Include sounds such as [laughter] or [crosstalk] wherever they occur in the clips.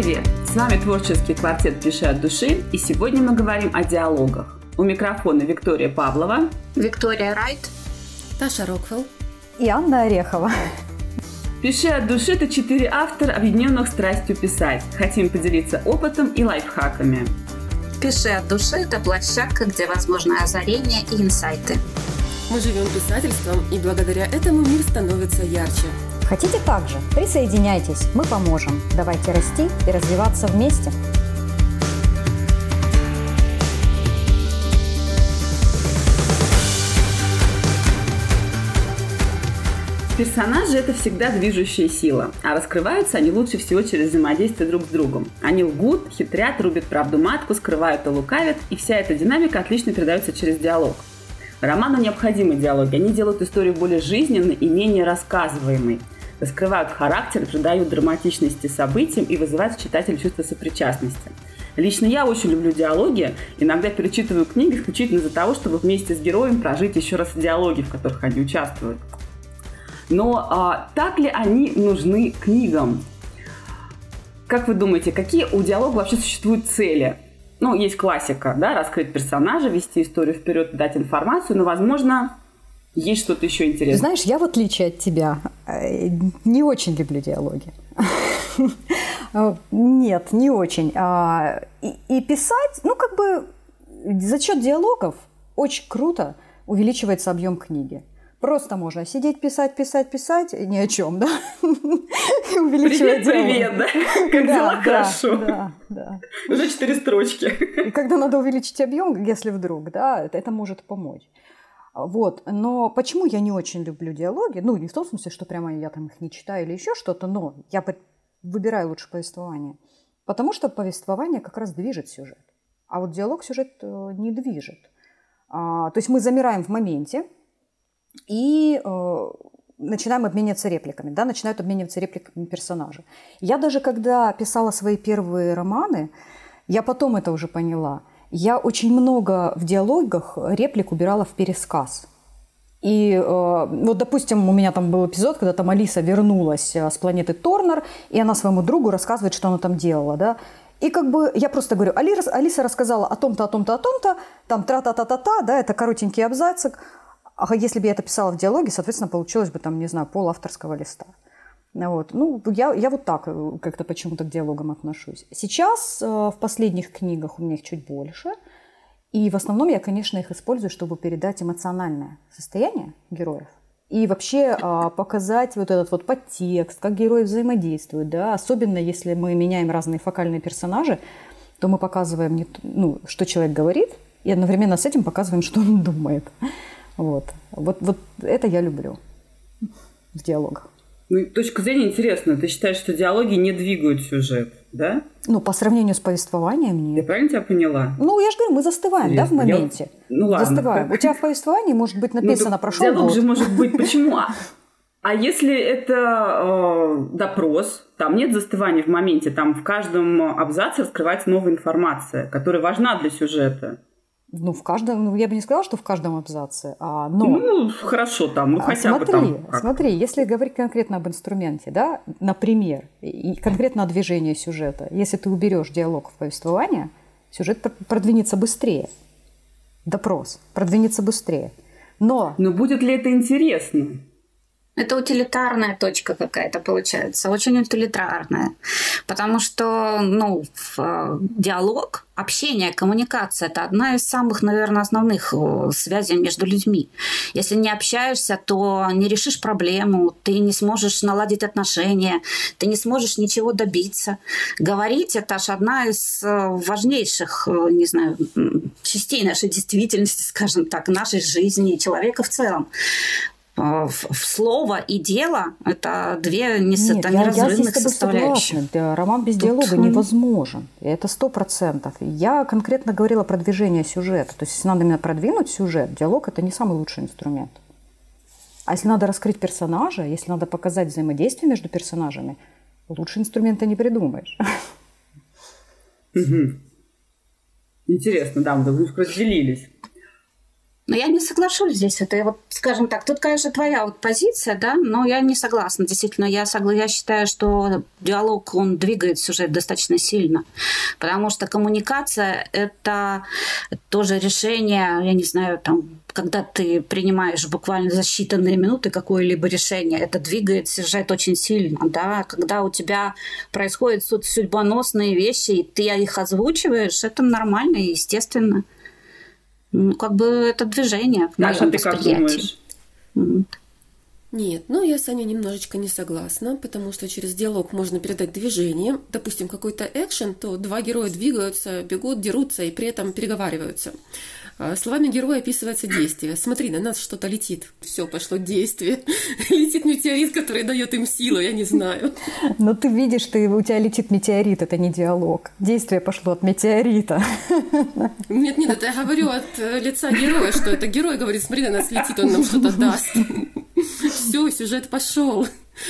привет! С вами творческий квартет «Пиши от души» и сегодня мы говорим о диалогах. У микрофона Виктория Павлова, Виктория Райт, Таша Роквелл и Анна Орехова. «Пиши от души» — это четыре автора, объединенных страстью писать. Хотим поделиться опытом и лайфхаками. «Пиши от души» — это площадка, где возможны озарения и инсайты. Мы живем писательством, и благодаря этому мир становится ярче. Хотите так же? Присоединяйтесь, мы поможем. Давайте расти и развиваться вместе. Персонажи – это всегда движущая сила, а раскрываются они лучше всего через взаимодействие друг с другом. Они лгут, хитрят, рубят правду матку, скрывают и лукавят, и вся эта динамика отлично передается через диалог. Роману необходимы диалоги, они делают историю более жизненной и менее рассказываемой, раскрывают характер, придают драматичности событиям и вызывают в читателя чувство сопричастности. Лично я очень люблю диалоги, иногда перечитываю книги исключительно из-за того, чтобы вместе с героем прожить еще раз диалоги, в которых они участвуют. Но а, так ли они нужны книгам? Как вы думаете, какие у диалога вообще существуют цели? Ну, есть классика, да, раскрыть персонажа, вести историю вперед, дать информацию, но, возможно, есть что-то еще интересное. Знаешь, я в отличие от тебя э, не очень люблю диалоги. Нет, не очень. А, и писать, ну, как бы за счет диалогов очень круто увеличивается объем книги. Просто можно сидеть, писать, писать, писать, ни о чем, да? Увеличивать Привет, привет, да? Как да, дела? Да, Хорошо. Да, да. Уже четыре строчки. И когда надо увеличить объем, если вдруг, да, это может помочь. Вот. Но почему я не очень люблю диалоги? Ну, не в том смысле, что прямо я там их не читаю или еще что-то, но я выбираю лучше повествование. Потому что повествование как раз движет сюжет. А вот диалог сюжет э, не движет. А, то есть мы замираем в моменте, и э, начинаем обмениваться репликами, да, начинают обмениваться репликами персонажи. Я даже когда писала свои первые романы, я потом это уже поняла, я очень много в диалогах реплик убирала в пересказ. И э, вот, допустим, у меня там был эпизод, когда там Алиса вернулась э, с планеты Торнер, и она своему другу рассказывает, что она там делала, да. И как бы я просто говорю, Алиса, Алиса рассказала о том-то, о том-то, о том-то, там тра-та-та-та-та, да, это коротенький абзацик. А если бы я это писала в диалоге, соответственно, получилось бы там, не знаю, пол авторского листа. Вот. Ну, я, я вот так э, как-то почему-то к диалогам отношусь. Сейчас э, в последних книгах у меня их чуть больше. И в основном я, конечно, их использую, чтобы передать эмоциональное состояние героев. И вообще э, показать вот этот вот подтекст, как герои взаимодействуют. Да? Особенно если мы меняем разные фокальные персонажи, то мы показываем, не, ну, что человек говорит, и одновременно с этим показываем, что он думает. Вот. Вот, вот это я люблю в диалогах. Ну, точка зрения интересная. Ты считаешь, что диалоги не двигают сюжет, да? Ну, по сравнению с повествованием нет. Я правильно тебя поняла? Ну, я же говорю, мы застываем, Интересно. да, в моменте. Я... Ну, ладно. Застываем. У тебя в повествовании может быть ну, написано ну, «прошел Диалог год». же может быть... [laughs] Почему? А, а если это э, допрос, там нет застывания в моменте, там в каждом абзаце раскрывается новая информация, которая важна для сюжета. Ну, в каждом, ну, я бы не сказала, что в каждом абзаце, а, но... Ну, хорошо там, ну, хотя смотри, бы там. Как. Смотри, если говорить конкретно об инструменте, да, например, и конкретно о движении сюжета, если ты уберешь диалог в повествование, сюжет продвинется быстрее. Допрос продвинется быстрее. Но... Но будет ли это интересно? Это утилитарная точка какая-то получается, очень утилитарная. Потому что ну, э, диалог, общение, коммуникация – это одна из самых, наверное, основных э, связей между людьми. Если не общаешься, то не решишь проблему, ты не сможешь наладить отношения, ты не сможешь ничего добиться. Говорить – это аж одна из э, важнейших, не знаю, частей нашей действительности, скажем так, нашей жизни, человека в целом. А, в слово и дело – это две неразрывных я составляющих. Согласна. Роман без Тут... диалога невозможен. Это сто процентов. Я конкретно говорила про движение сюжета. То есть, если надо именно продвинуть сюжет, диалог – это не самый лучший инструмент. А если надо раскрыть персонажа, если надо показать взаимодействие между персонажами, лучше инструмента не придумаешь. Интересно, да, мы разделились. Но я не соглашусь здесь. Это вот, скажем так, тут, конечно, твоя вот позиция, да, но я не согласна. Действительно, я, согла... я считаю, что диалог, он двигает сюжет достаточно сильно. Потому что коммуникация – это тоже решение, я не знаю, там, когда ты принимаешь буквально за считанные минуты какое-либо решение, это двигает сюжет очень сильно, да, когда у тебя происходят судьбоносные вещи, и ты их озвучиваешь, это нормально и естественно. Ну, как бы это движение. Наша, ты как думаешь? Нет, ну я с Аней немножечко не согласна, потому что через диалог можно передать движение. Допустим, какой-то экшен, то два героя двигаются, бегут, дерутся и при этом переговариваются. А словами героя описывается действие. Смотри, на нас что-то летит. Все, пошло действие. [laughs] Летит метеорит, который дает им силу, я не знаю. Но ты видишь, что у тебя летит метеорит, это не диалог. Действие пошло от метеорита. [laughs] Нет, нет, это я говорю от э, лица героя, что это герой говорит, смотри, на нас летит, он нам что-то даст. [laughs] Все, сюжет пошел.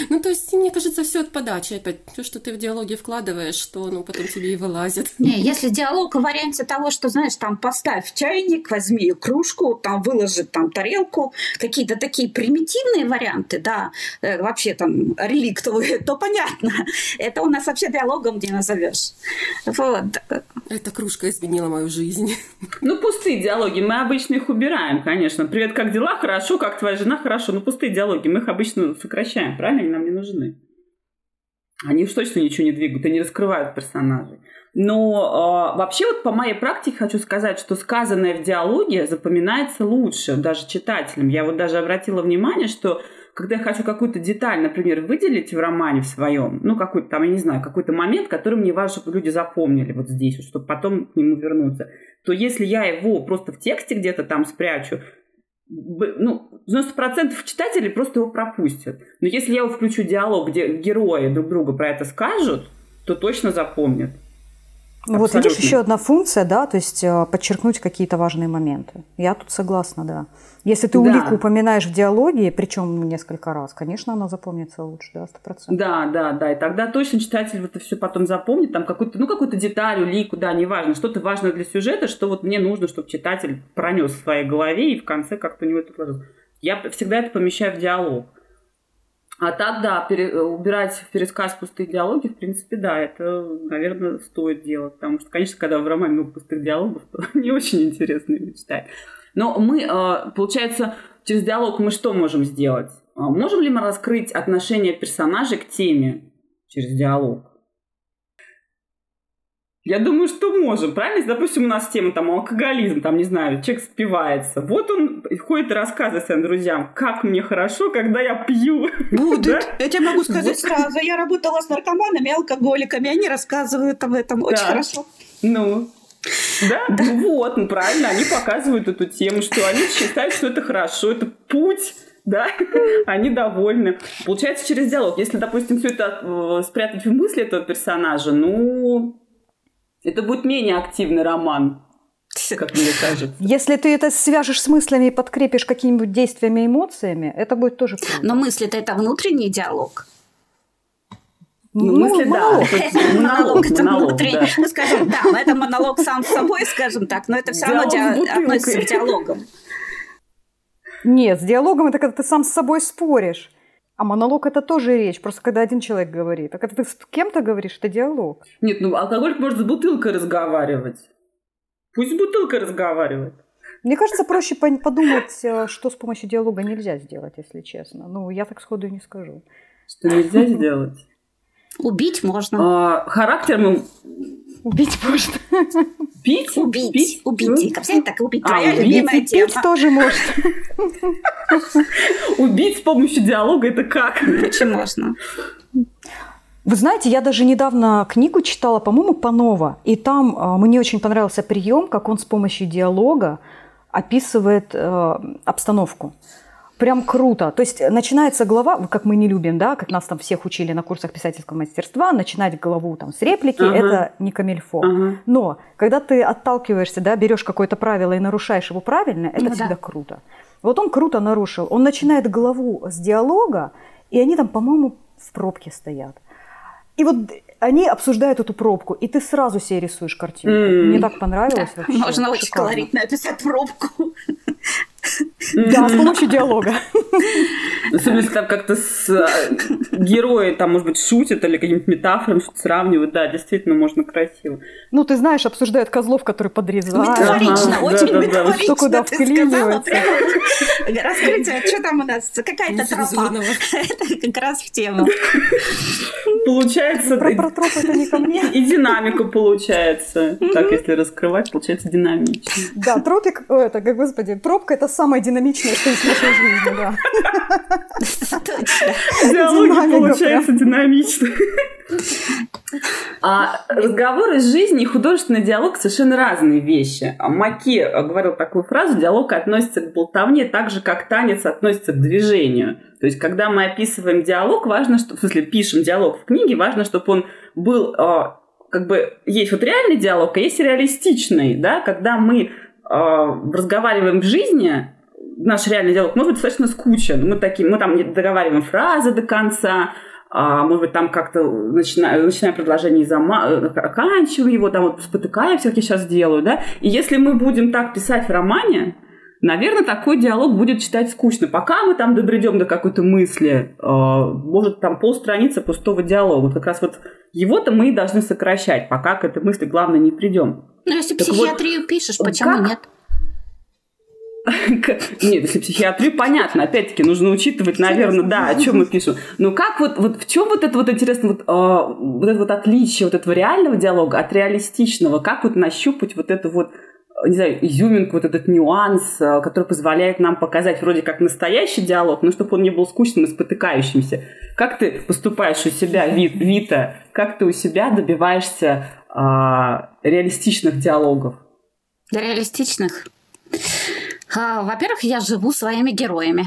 Ну, то есть, мне кажется, все от подачи опять. Все, что ты в диалоге вкладываешь, что ну, потом тебе и вылазит. Не, если диалог в варианте того, что, знаешь, там поставь чайник, возьми кружку, там выложи там тарелку, какие-то такие примитивные варианты, да, э, вообще там реликтовые, [laughs] то понятно. Это у нас вообще диалогом не назовешь. Вот. Эта кружка изменила мою жизнь. Ну, пустые диалоги, мы обычно их убираем, конечно. Привет, как дела? Хорошо, как твоя жена? Хорошо. Ну, пустые диалоги, мы их обычно сокращаем, правильно? Они нам не нужны. Они уж точно ничего не двигают и не раскрывают персонажей. Но э, вообще вот по моей практике хочу сказать, что сказанное в диалоге запоминается лучше даже читателям. Я вот даже обратила внимание, что когда я хочу какую-то деталь, например, выделить в романе в своем, ну, какой-то там, я не знаю, какой-то момент, который мне важно, чтобы люди запомнили вот здесь, чтобы потом к нему вернуться, то если я его просто в тексте где-то там спрячу, ну, 90% читателей просто его пропустят. Но если я его включу диалог, где герои друг другу про это скажут, то точно запомнят. Ну, вот видишь, еще одна функция, да, то есть э, подчеркнуть какие-то важные моменты. Я тут согласна, да. Если ты улику да. упоминаешь в диалоге, причем несколько раз, конечно, она запомнится лучше, да, сто процентов. Да, да, да, и тогда точно читатель это все потом запомнит, там какую-то, ну, какую-то деталь, улику, да, неважно, что-то важное для сюжета, что вот мне нужно, чтобы читатель пронес в своей голове и в конце как-то у него это сложилось. Я всегда это помещаю в диалог. А так, да, пере, убирать в пересказ пустые диалоги, в принципе, да, это, наверное, стоит делать. Потому что, конечно, когда в романе много пустых диалогов, то [laughs] не очень интересно его читать. Но мы, а, получается, через диалог мы что можем сделать? А, можем ли мы раскрыть отношение персонажей к теме через диалог? Я думаю, что можем, правильно? Если, допустим, у нас тема там алкоголизм, там, не знаю, человек спивается. Вот он ходит и рассказывает своим друзьям, как мне хорошо, когда я пью. Будет. [laughs] да? Я тебе могу сказать сразу. Я работала с наркоманами, алкоголиками, они рассказывают об этом очень да. хорошо. Ну, да? [laughs] да? Ну вот, ну правильно, они показывают эту тему, что они считают, что это хорошо, это путь да, они довольны. Получается, через диалог. Если, допустим, все это э, спрятать в мысли этого персонажа, ну, это будет менее активный роман, как мне кажется. Если ты это свяжешь с мыслями и подкрепишь какими-нибудь действиями и эмоциями, это будет тоже круто. Но мысли-то это внутренний диалог. Ну, мысли, монолог. да. Монолог, это [laughs] внутренний. Ну, скажем, да, это монолог сам с собой, скажем так, но это все равно относится к диалогам. Нет, с диалогом это когда ты сам с собой споришь. А монолог это тоже речь, просто когда один человек говорит. А когда ты с кем-то говоришь, это диалог. Нет, ну алкоголик может с бутылкой разговаривать. Пусть бутылка разговаривает. Мне кажется, проще подумать, э, что с помощью диалога нельзя сделать, если честно. Ну, я так сходу и не скажу. Что нельзя сделать? Убить можно. А, характер мы Убить можно. Пить? Убить. Пить? Убить. Ну? Как всегда, так убить. А, Твоя убить любимая тема. Пить тоже можно. [laughs] Убить с помощью диалога это как? Очень можно. Вы знаете, я даже недавно книгу читала, по-моему, Панова, и там э, мне очень понравился прием, как он с помощью диалога описывает э, обстановку прям круто. То есть начинается глава, как мы не любим, да, как нас там всех учили на курсах писательского мастерства, начинать главу там с реплики, uh-huh. это не камильфо. Uh-huh. Но когда ты отталкиваешься, да, берешь какое-то правило и нарушаешь его правильно, это ну, всегда да. круто. Вот он круто нарушил. Он начинает главу с диалога, и они там, по-моему, в пробке стоят. И вот они обсуждают эту пробку, и ты сразу себе рисуешь картину. Mm. Мне так понравилось да, вообще. Можно Шикарно. очень колоритно описать пробку. Да, с помощью диалога. Особенно, если там как-то с а, герои, там, может быть, шутят или какими-то метафорами что-то сравнивают. Да, действительно, можно красиво. Ну, ты знаешь, обсуждают козлов, которые подрезают. Метафорично, Ага, очень метафорично. Что куда вклинивается. Раскрытие, что там у нас? Какая-то тропа. [laughs] Это как раз в тему. Получается, Про, про троп это не ко мне. и динамика получается. Так, если раскрывать, получается динамично. Да, тропик, это, как, господи, пробка это самое динамичное, что есть в нашей жизни, да. Точно. Диалоги получаются динамично. А разговор из жизни и художественный диалог совершенно разные вещи. Маки говорил такую фразу, диалог относится к болтовне так же, как танец относится к движению. То есть, когда мы описываем диалог, важно, что, в смысле, пишем диалог в книге, важно, чтобы он был, а, как бы, есть вот реальный диалог, а есть реалистичный, да, когда мы разговариваем в жизни, наш реальный диалог может быть достаточно скучен. Мы, такие, мы там не договариваем фразы до конца, а, может быть, там как-то начинаем, начинаем предложение и зама- э, оканчиваем его, там вот спотыкаемся, как я сейчас делаю, да. И если мы будем так писать в романе, наверное, такой диалог будет читать скучно. Пока мы там добредем до какой-то мысли, э, может, там полстраницы пустого диалога. Вот как раз вот его-то мы и должны сокращать, пока к этой мысли, главное, не придем. Ну, если Так вот, психиатрию пишешь, почему как? нет? [laughs] Нет, если психиатрию, понятно. Опять-таки, нужно учитывать, наверное, да, о чем мы пишем. Но как вот, вот в чем вот это вот интересно, вот, а, вот это вот отличие вот этого реального диалога от реалистичного? Как вот нащупать вот это вот не знаю, изюминку, вот этот нюанс, а, который позволяет нам показать вроде как настоящий диалог, но чтобы он не был скучным и спотыкающимся. Как ты поступаешь у себя, Ви- Вита, как ты у себя добиваешься а, реалистичных диалогов? Реалистичных. А, Во-первых, я живу своими героями.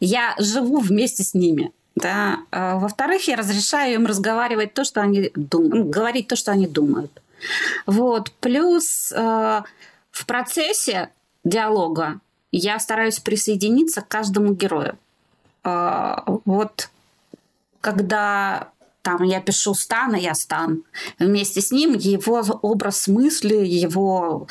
Я живу вместе с ними. Да. А, Во-вторых, я разрешаю им разговаривать то, что они думают, говорить то, что они думают. Вот. Плюс э, в процессе диалога я стараюсь присоединиться к каждому герою. А, Вот когда там я пишу Стана, я Стан. Вместе с ним его образ мысли, его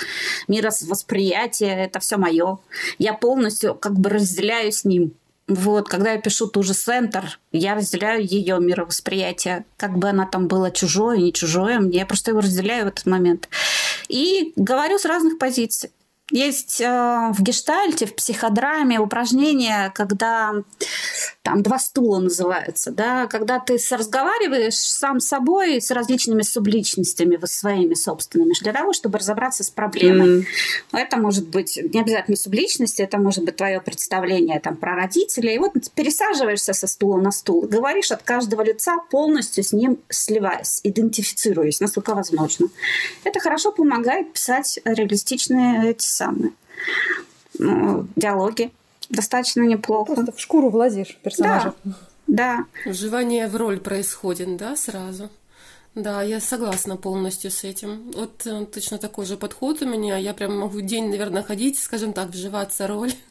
мировосприятие, это все мое. Я полностью как бы разделяю с ним. Вот, когда я пишу ту же Центр, я разделяю ее мировосприятие, как бы она там была чужое, не чужое, я просто его разделяю в этот момент. И говорю с разных позиций. Есть э, в гештальте, в психодраме упражнение, когда там два стула называется, да, когда ты разговариваешь сам с собой, с различными субличностями вот своими собственными, для того, чтобы разобраться с проблемой. М. Это может быть не обязательно субличность, это может быть твое представление там, про родителей. И вот пересаживаешься со стула на стул, говоришь от каждого лица, полностью с ним сливаясь, идентифицируясь, насколько возможно. Это хорошо помогает писать реалистичные эти самые ну, диалоги. Достаточно неплохо. Просто в шкуру влазишь персонажа. Да. Вживание в роль происходит, да, сразу? Да, я согласна полностью с этим. Вот э, точно такой же подход у меня. Я прям могу день, наверное, ходить, скажем так, вживаться роль. [laughs]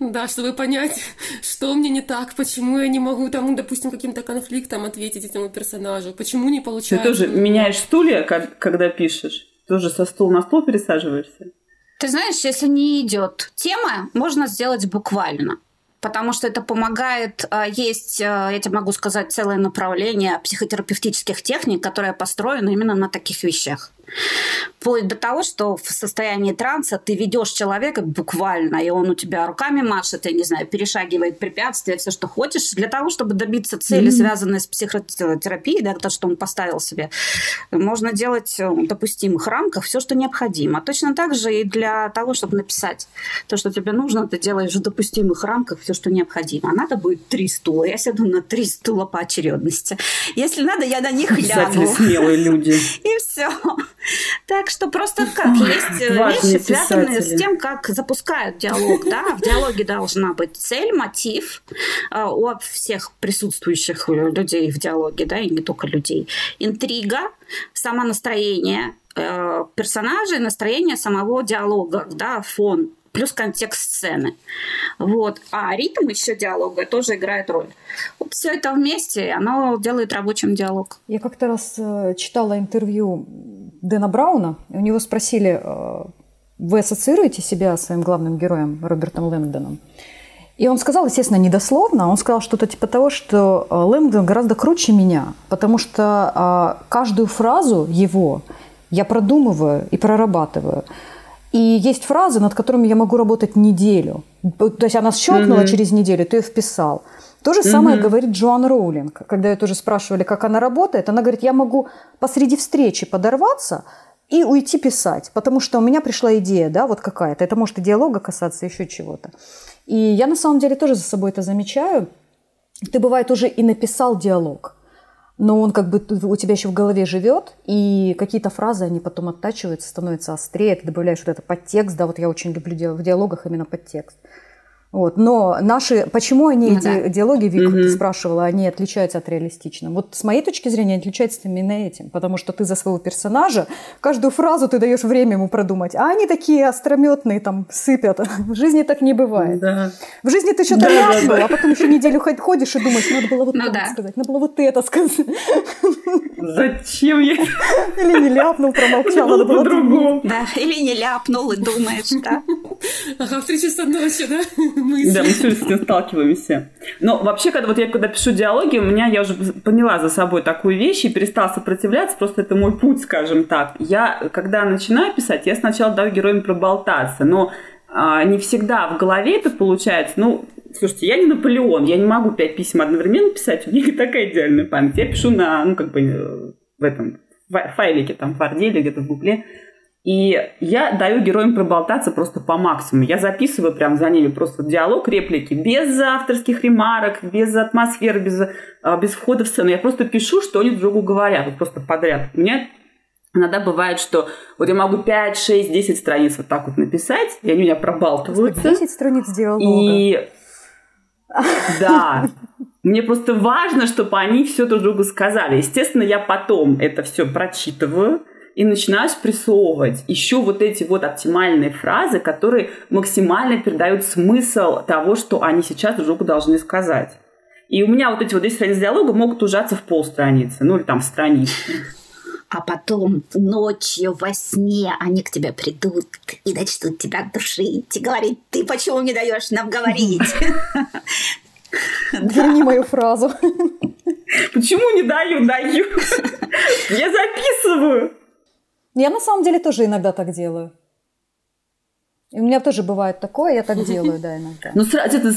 Да, чтобы понять, что мне не так, почему я не могу, там, допустим, каким-то конфликтом ответить этому персонажу, почему не Ты получается. тоже меняешь стулья, как- когда пишешь? Тоже со стула на стул пересаживаешься? Ты знаешь, если не идет тема, можно сделать буквально. Потому что это помогает. а, Есть, а, я тебе могу сказать, целое направление психотерапевтических техник, которое построено именно на таких вещах. Вплоть до того, что в состоянии транса ты ведешь человека буквально, и он у тебя руками машет, я не знаю, перешагивает препятствия, все, что хочешь, для того, чтобы добиться цели, связанной с психотерапией, да, то, что он поставил себе, можно делать э, в допустимых рамках все, что необходимо. Точно так же и для того, чтобы написать то, что тебе нужно, ты делаешь в допустимых рамках все, что необходимо. А надо будет три стула. Я сяду на три стула по очередности. Если надо, я на них Писатели гляну. смелые люди. [laughs] И все. Так что просто как есть э, вещи, связанные с тем, как запускают диалог. Да? В диалоге должна быть цель, мотив э, у всех присутствующих людей в диалоге, да, и не только людей. Интрига, само настроение э, персонажей, настроение самого диалога, да, фон плюс контекст сцены. Вот. А ритм еще диалога тоже играет роль. Вот все это вместе, оно делает рабочим диалог. Я как-то раз э, читала интервью Дэна Брауна, и у него спросили, э, вы ассоциируете себя своим главным героем Робертом Лэндоном? И он сказал, естественно, недословно, он сказал что-то типа того, что э, Лэндон гораздо круче меня, потому что а, каждую фразу его я продумываю и прорабатываю. И есть фразы, над которыми я могу работать неделю. То есть она щелкнула mm-hmm. через неделю, ты ее вписал. То же самое mm-hmm. говорит Джоан Роулинг. Когда ее тоже спрашивали, как она работает, она говорит, я могу посреди встречи подорваться и уйти писать, потому что у меня пришла идея, да, вот какая-то. Это может и диалога касаться, еще чего-то. И я на самом деле тоже за собой это замечаю. Ты, бывает, уже и написал диалог, но он как бы у тебя еще в голове живет, и какие-то фразы, они потом оттачиваются, становятся острее, ты добавляешь вот это подтекст, да, вот я очень люблю в диалогах именно подтекст. Вот. Но наши, почему они, ну, эти да. диалоги, Вика, угу. ты спрашивала, они отличаются от реалистичных? Вот с моей точки зрения, они отличаются именно этим, потому что ты за своего персонажа каждую фразу ты даешь время ему продумать, а они такие острометные там сыпят. [laughs] В жизни так не бывает. Да. В жизни ты что-то да, ляпнул, да, да. а потом еще неделю ходишь и думаешь, надо было вот ну, это да. сказать, надо было вот это сказать. [laughs] Зачем я? Или не ляпнул, промолчал, надо было по-другому. Да, или не ляпнул и думаешь, да. Ага, в три часа ночи, да? Мысли. Да, мы все с этим сталкиваемся. Но вообще, когда вот я когда пишу диалоги, у меня, я уже поняла за собой такую вещь и перестала сопротивляться, просто это мой путь, скажем так. Я, когда начинаю писать, я сначала даю героям проболтаться, но а, не всегда в голове это получается. Ну, слушайте, я не Наполеон, я не могу пять писем одновременно писать, у меня не такая идеальная память. Я пишу на, ну, как бы, э, в этом файлике, там, в или где-то в Гугле. И я даю героям проболтаться просто по максимуму. Я записываю прям за ними просто диалог, реплики, без авторских ремарок, без атмосферы, без, а, без входа в сцену. Я просто пишу, что они друг другу говорят, вот просто подряд. У меня иногда бывает, что вот я могу 5, 6, 10 страниц вот так вот написать, и они у меня пробалтываются. 10 страниц диалога. И [laughs] да, мне просто важно, чтобы они все друг другу сказали. Естественно, я потом это все прочитываю, и начинаю спрессовывать. Ищу вот эти вот оптимальные фразы, которые максимально передают смысл того, что они сейчас друг другу должны сказать. И у меня вот эти вот 10 страниц диалога могут ужаться в полстраницы, ну или там в страницу. А потом ночью во сне они к тебе придут и начнут тебя душить и говорить, ты почему не даешь нам говорить? Верни мою фразу. Почему не даю? Даю. Я записываю. Я на самом деле тоже иногда так делаю. И у меня тоже бывает такое, я так [laughs] делаю, да, иногда. Ну, сразу, это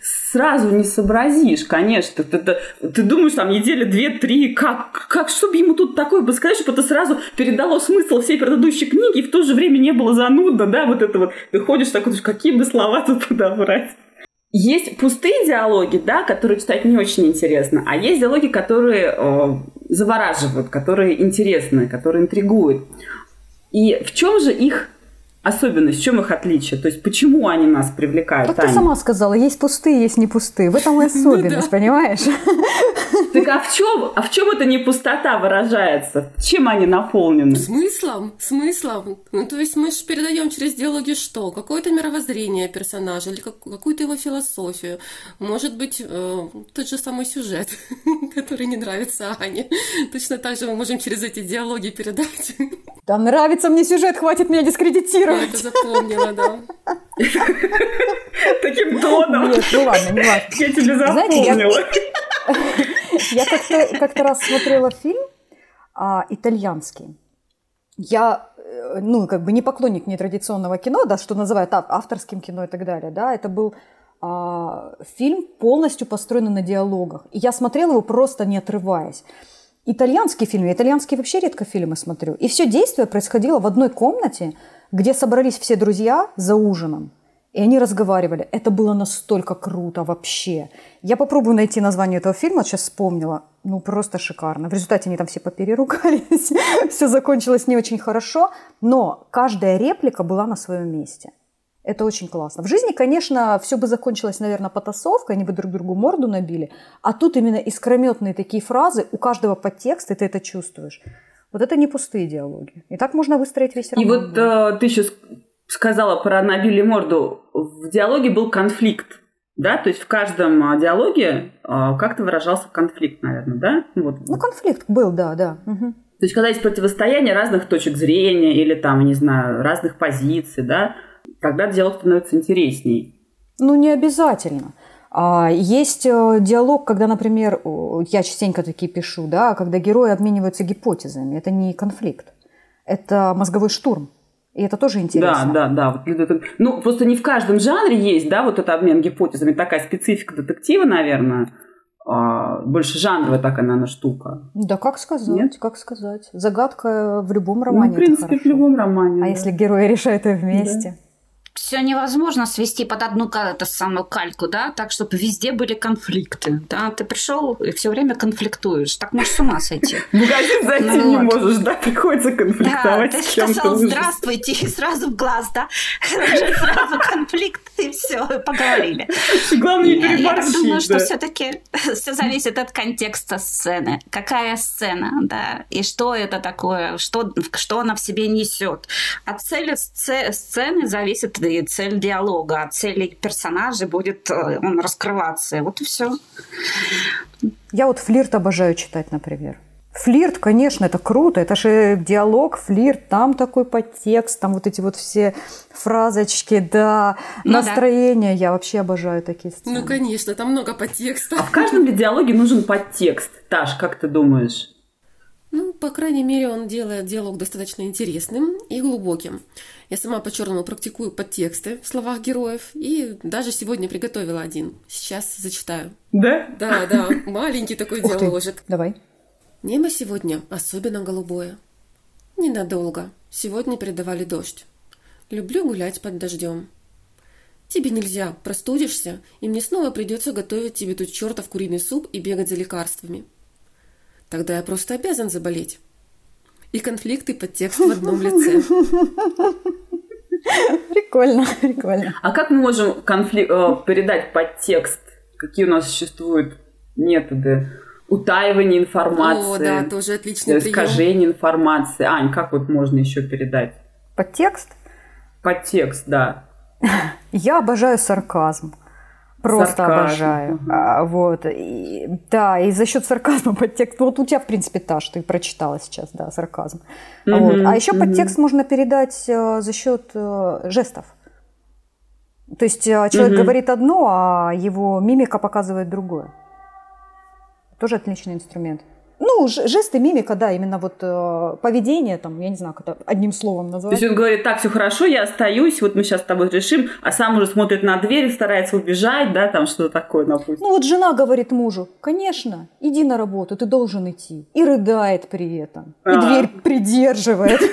сразу не сообразишь, конечно. Ты, ты, ты думаешь, там, недели две-три, как, как, чтобы ему тут такое бы сказать, чтобы это сразу передало смысл всей предыдущей книги, и в то же время не было занудно, да, вот это вот. Ты ходишь такой, какие бы слова тут подобрать. Есть пустые диалоги, да, которые читать не очень интересно, а есть диалоги, которые э, завораживают, которые интересны, которые интригуют. И в чем же их особенность, в чем их отличие? То есть почему они нас привлекают? Как ты сама сказала, есть пустые, есть не пустые. В этом и [laughs] ну особенность, понимаешь? [laughs] Так а в чем, а в чем это не пустота выражается? Чем они наполнены? Смыслом, смыслом. Ну, то есть мы же передаем через диалоги что? Какое-то мировоззрение персонажа или какую-то его философию. Может быть, э, тот же самый сюжет, [laughs] который не нравится Ане. Точно так же мы можем через эти диалоги передать. Да нравится мне сюжет, хватит меня дискредитировать. Я это запомнила, да. Таким тоном. Нет, ну ладно, не важно. Я тебе запомнила. Я как-то как раз смотрела фильм а, итальянский. Я, э, ну, как бы не поклонник нетрадиционного кино, да, что называют авторским кино и так далее, да, это был а, фильм полностью построенный на диалогах. И я смотрела его просто не отрываясь. Итальянский фильм, я итальянские вообще редко фильмы смотрю. И все действие происходило в одной комнате, где собрались все друзья за ужином. И они разговаривали. Это было настолько круто вообще. Я попробую найти название этого фильма, сейчас вспомнила. Ну, просто шикарно. В результате они там все попереругались. [laughs] все закончилось не очень хорошо. Но каждая реплика была на своем месте. Это очень классно. В жизни, конечно, все бы закончилось, наверное, потасовкой, они бы друг другу морду набили. А тут именно искрометные такие фразы, у каждого подтекст, и ты это чувствуешь. Вот это не пустые диалоги. И так можно выстроить весь роман. И вот э, ты сейчас сказала про набили морду. В диалоге был конфликт. Да, то есть в каждом а, диалоге а, как-то выражался конфликт, наверное, да? Вот. Ну, конфликт был, да, да. Угу. То есть, когда есть противостояние разных точек зрения или там, не знаю, разных позиций, да, тогда диалог становится интересней. Ну, не обязательно. А, есть э, диалог, когда, например, я частенько такие пишу, да, когда герои обмениваются гипотезами. Это не конфликт, это мозговой штурм. И это тоже интересно. Да, да, да. Ну, просто не в каждом жанре есть, да, вот этот обмен гипотезами. Такая специфика детектива, наверное. А, больше жанровая такая, наверное, штука. Да, как сказать, Нет? как сказать. Загадка в любом романе. Ну, в принципе, в любом романе. А да. если герои решают ее вместе? Да все невозможно свести под одну эту самую кальку, да, так, чтобы везде были конфликты, да, ты пришел и все время конфликтуешь, так можешь с ума сойти. [laughs] Магазин зайти ну, не вот. можешь, да, приходится конфликтовать да, ты сказал здравствуйте и сразу в глаз, да, [laughs] сразу конфликт и все, поговорили. [laughs] Главное не переборщить, Я думаю, что все-таки все зависит от контекста сцены, какая сцена, да, и что это такое, что, что она в себе несет. От цели сцены зависит и цель диалога, а цель персонажа будет э, он раскрываться. Вот и все. Я вот флирт обожаю читать, например. Флирт, конечно, это круто, это же диалог, флирт, там такой подтекст, там вот эти вот все фразочки, да, ну, настроение, да. я вообще обожаю такие сцены. Ну, конечно, там много подтекста. А в каждом ли диалоге нужен подтекст? Таш, как ты думаешь? Ну, по крайней мере, он делает диалог достаточно интересным и глубоким. Я сама по-черному практикую подтексты в словах героев и даже сегодня приготовила один. Сейчас зачитаю. Да? Да, да, маленький такой диаложик. Давай. Небо сегодня особенно голубое. Ненадолго. Сегодня передавали дождь. Люблю гулять под дождем. Тебе нельзя, простудишься, и мне снова придется готовить тебе тут чертов куриный суп и бегать за лекарствами. Тогда я просто обязан заболеть. И конфликты под текст в одном лице. Прикольно, прикольно. А как мы можем конфликт, э, передать подтекст? Какие у нас существуют методы? Утаивание информации. О, да, тоже отличный Искажение прием. информации. Ань, как вот можно еще передать? Подтекст? Подтекст, да. Я обожаю сарказм. Просто Сарказм. обожаю. А, вот. И, да, и за счет сарказма подтекст. Вот у тебя, в принципе, та, что ты прочитала сейчас, да, сарказм. Угу. Вот. А еще угу. подтекст можно передать э, за счет э, жестов. То есть э, человек угу. говорит одно, а его мимика показывает другое. Тоже отличный инструмент. Ну, жесты, мимика, да, именно вот э, поведение, там, я не знаю, как это одним словом назвать. То есть он говорит, так, все хорошо, я остаюсь, вот мы сейчас с тобой решим, а сам уже смотрит на дверь, старается убежать, да, там что-то такое, допустим. Ну вот жена говорит мужу, конечно, иди на работу, ты должен идти. И рыдает при этом, и а. дверь придерживает. [laughs]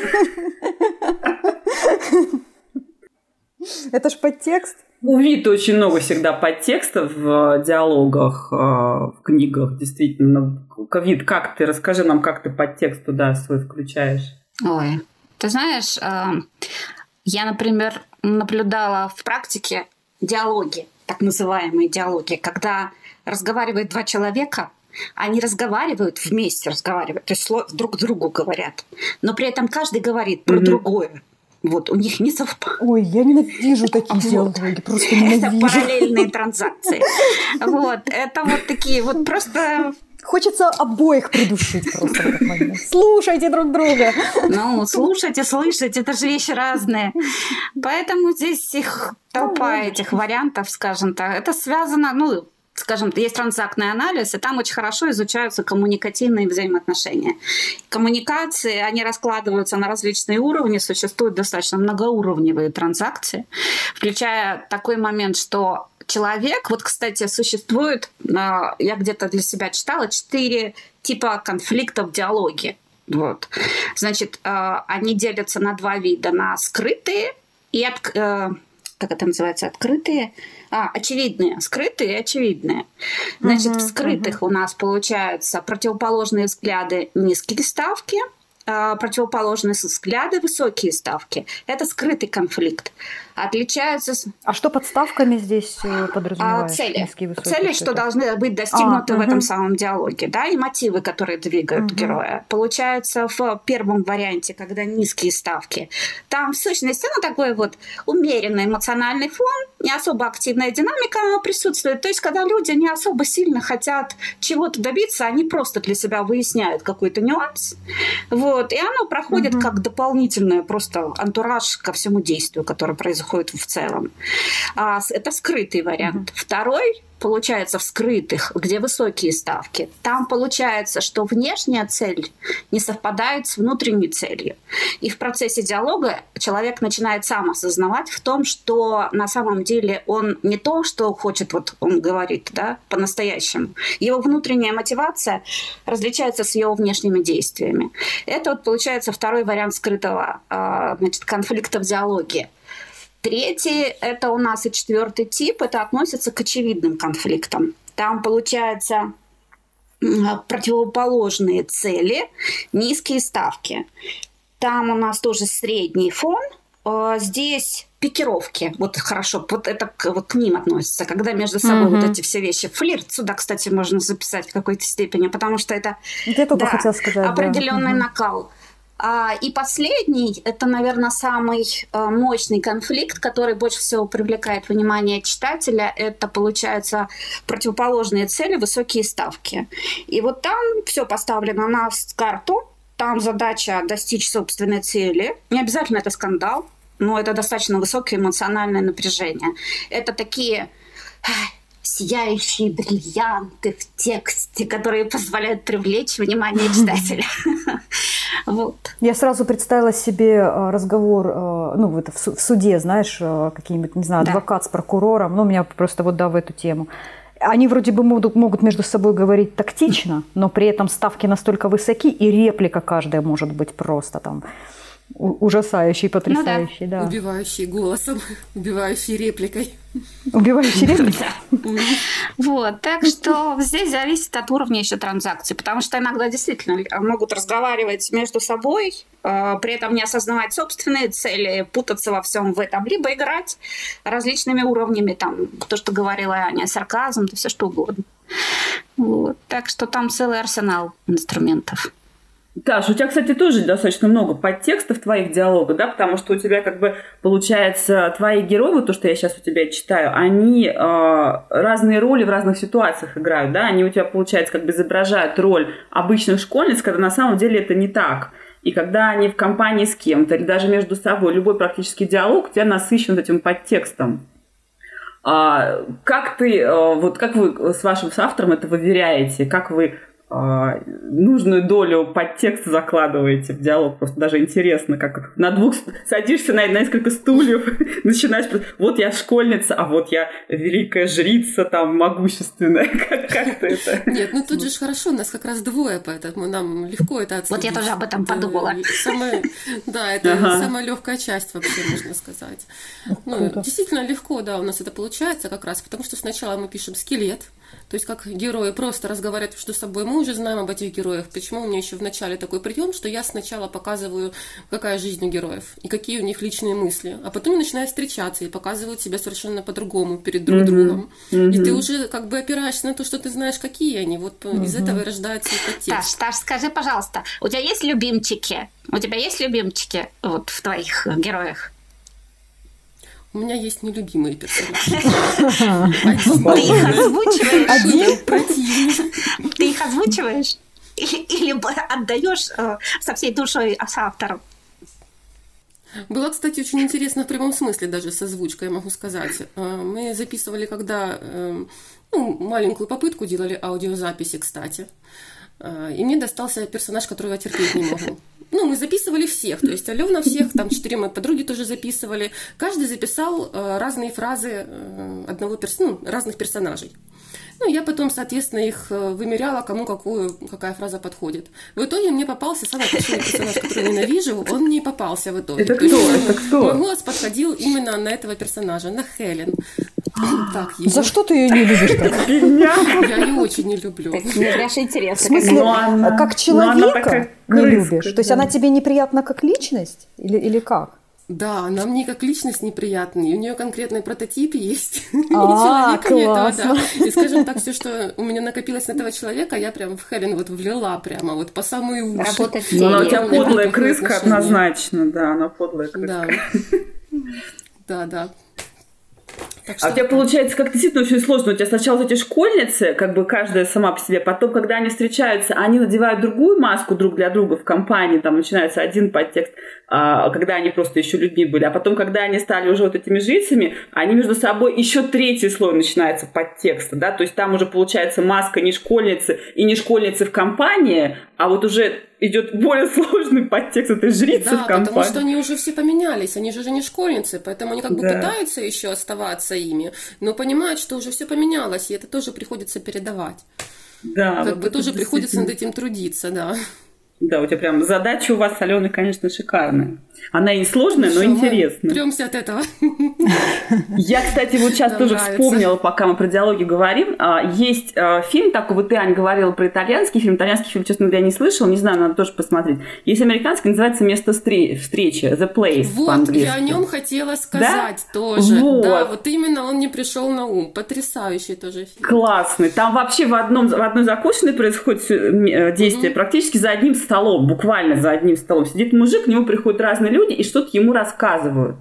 Это ж подтекст. У Виты очень много всегда подтекстов в диалогах, э, в книгах, действительно. Вит, как ты? Расскажи нам, как ты подтекст туда свой включаешь. Ой, ты знаешь, э, я, например, наблюдала в практике диалоги, так называемые диалоги, когда разговаривают два человека, они разговаривают вместе, разговаривают, то есть друг другу говорят, но при этом каждый говорит про mm-hmm. другое. Вот, у них не совпало. Ой, я ненавижу такие диалоги, просто ненавижу. Это параллельные [laughs] транзакции. Вот, это вот такие вот просто Хочется обоих придушить просто в этот момент. Слушайте друг друга. Ну, слушайте, слышать, это же вещи разные. Поэтому здесь их толпа этих вариантов, скажем так. Это связано, ну, скажем, есть транзактный анализ, и там очень хорошо изучаются коммуникативные взаимоотношения. Коммуникации, они раскладываются на различные уровни, существуют достаточно многоуровневые транзакции, включая такой момент, что человек, вот, кстати, существует, а, я где-то для себя читала, четыре типа конфликтов диалоге. Вот. Значит, а, они делятся на два вида, на скрытые и от, э, как это называется, открытые, а, очевидные, скрытые и очевидные. Значит, uh-huh, в скрытых uh-huh. у нас получаются противоположные взгляды низкие ставки, а противоположные взгляды высокие ставки. Это скрытый конфликт. Отличаются... А что подставками здесь э? А, цели. Низкие, высокие, цели, что, что должны быть достигнуты а, в угу. этом самом диалоге, да, и мотивы, которые двигают угу. героя. Получается, в первом варианте, когда низкие ставки, там в сущности, ну, такой вот умеренный эмоциональный фон, не особо активная динамика присутствует. То есть, когда люди не особо сильно хотят чего-то добиться, они просто для себя выясняют какой-то нюанс. Вот, и оно проходит угу. как дополнительное просто антураж ко всему действию, которое происходит в целом. А, это скрытый вариант. Угу. Второй получается в скрытых, где высокие ставки, там получается, что внешняя цель не совпадает с внутренней целью. И в процессе диалога человек начинает сам осознавать в том, что на самом деле он не то, что хочет, вот он говорит, да, по-настоящему. Его внутренняя мотивация различается с его внешними действиями. Это вот получается второй вариант скрытого а, значит, конфликта в диалоге. Третий – это у нас и четвертый тип, это относится к очевидным конфликтам. Там получается противоположные цели, низкие ставки. Там у нас тоже средний фон. А, здесь пикировки, вот хорошо, вот это вот к ним относится, когда между собой угу. вот эти все вещи. Флирт сюда, кстати, можно записать в какой-то степени, потому что это только да, определенный да. накал. А, и последний, это, наверное, самый э, мощный конфликт, который больше всего привлекает внимание читателя, это, получается, противоположные цели, высокие ставки. И вот там все поставлено на карту, там задача достичь собственной цели. Не обязательно это скандал, но это достаточно высокое эмоциональное напряжение. Это такие сияющие бриллианты в тексте, которые позволяют привлечь внимание [laughs] читателя. Вот. Я сразу представила себе э, разговор, э, ну, это в суде, знаешь, э, какие-нибудь, не знаю, адвокат с прокурором, ну, у меня просто вот, да, в эту тему. Они вроде бы могут, могут между собой говорить тактично, [laughs] но при этом ставки настолько высоки, и реплика каждая может быть просто там ужасающий, потрясающий, ну, да. да. Убивающий голосом, [laughs] убивающий репликой. Убивающий репликой? Вот, так что здесь зависит от уровня еще транзакций, потому что иногда действительно могут разговаривать между собой, э, при этом не осознавать собственные цели, путаться во всем в этом, либо играть различными уровнями, там, то, что говорила Аня, сарказм, все что угодно. Вот. Так что там целый арсенал инструментов. Таш, у тебя, кстати, тоже достаточно много подтекстов твоих диалогов, да, потому что у тебя как бы получается твои герои, то, что я сейчас у тебя читаю, они э, разные роли в разных ситуациях играют, да, они у тебя, получается, как бы изображают роль обычных школьниц, когда на самом деле это не так. И когда они в компании с кем-то, или даже между собой, любой практически диалог у тебя насыщен этим подтекстом. А, как ты, э, вот как вы с вашим автором это выверяете? Как вы а, нужную долю подтекста закладываете в диалог. Просто даже интересно, как на двух садишься на, на несколько стульев, [laughs] начинаешь, вот я школьница, а вот я великая жрица, там, могущественная. [laughs] Как, как это? Нет, ну тут же хорошо, нас как раз двое, поэтому нам легко это отследить. Вот я тоже об этом подумала. Самое, да, это ага. самая легкая часть вообще, можно сказать. Ну, действительно легко, да, у нас это получается как раз, потому что сначала мы пишем скелет, то есть как герои просто разговаривают между собой. Мы уже знаем об этих героях. Почему у меня еще в начале такой прием, что я сначала показываю, какая жизнь у героев и какие у них личные мысли, а потом начинают встречаться и показывают себя совершенно по-другому перед друг mm-hmm. другом. Mm-hmm. И ты уже как бы опираешься на то, что ты знаешь, какие они. Вот mm-hmm. из этого и рождается этот текст. Таш, Таш, скажи, пожалуйста, у тебя есть любимчики? У тебя есть любимчики вот в твоих героях? У меня есть нелюбимые персонажи. Ты их озвучиваешь? Ты их озвучиваешь? Или отдаешь э, со всей душой с автором? Было, кстати, очень интересно в прямом смысле даже с озвучкой, я могу сказать. Э, мы записывали, когда э, ну, маленькую попытку делали аудиозаписи, кстати. И мне достался персонаж, которого я терпеть не могу ну, мы записывали всех, то есть Алена всех, там четыре мои подруги тоже записывали. Каждый записал э, разные фразы э, одного перс... ну, разных персонажей. Ну, я потом, соответственно, их э, вымеряла, кому какую, какая фраза подходит. В итоге мне попался самый красивый персонаж, который ненавижу, он не попался в итоге. Это кто? Это кто? Мой голос подходил именно на этого персонажа, на Хелен. Так, его... За что ты ее не любишь так? [laughs] Я ее очень не люблю. Мне даже интересно. В смысле, как человека не любишь? То есть она тебе неприятна как личность? Или, или как? Да, она мне как личность неприятный. У нее конкретный прототип есть. [laughs] А, классно. И скажем так, все, что у меня накопилось на этого человека, я прям в Хелен вот влила прямо вот по самые уши. Работать Ну, она у тебя подлая крыска однозначно, да, она подлая крыска. Да. Да, да. Так А у тебя получается как действительно очень сложно. У тебя сначала эти школьницы, как бы каждая сама по себе, потом, когда они встречаются, они надевают другую маску друг для друга в компании, там начинается один подтекст, а, когда они просто еще людьми были, а потом, когда они стали уже вот этими жрицами, они между собой еще третий слой начинается подтекста, да, то есть там уже получается маска не школьницы и не школьницы в компании, а вот уже идет более сложный подтекст этой жрицы Да, в компании. потому что они уже все поменялись, они же уже не школьницы, поэтому они как бы Да. пытаются еще оставаться ими, но понимают, что уже все поменялось, и это тоже приходится передавать. Да, как вот бы тоже приходится над этим трудиться, да. Да, у тебя прям задача у вас с Аленой, конечно, шикарная. Она и сложная, но интересная. Тремся от этого. Я, кстати, вот сейчас Нам тоже нравится. вспомнила, пока мы про диалоги говорим. А, Есть а, фильм такой, вот ты, Аня, говорила про итальянский фильм. Итальянский фильм, честно говоря, не слышал, не знаю, надо тоже посмотреть. Есть американский, называется «Место стре- встречи», «The Place» Вот, я о нем хотела сказать тоже. Вот. Да, вот именно он мне пришел на ум. Потрясающий тоже фильм. Классный. Там вообще в, одном, в одной закусочной происходит э, действие Мгм. практически за одним столом, буквально за одним столом. Сидит мужик, к нему приходят разные люди и что-то ему рассказывают.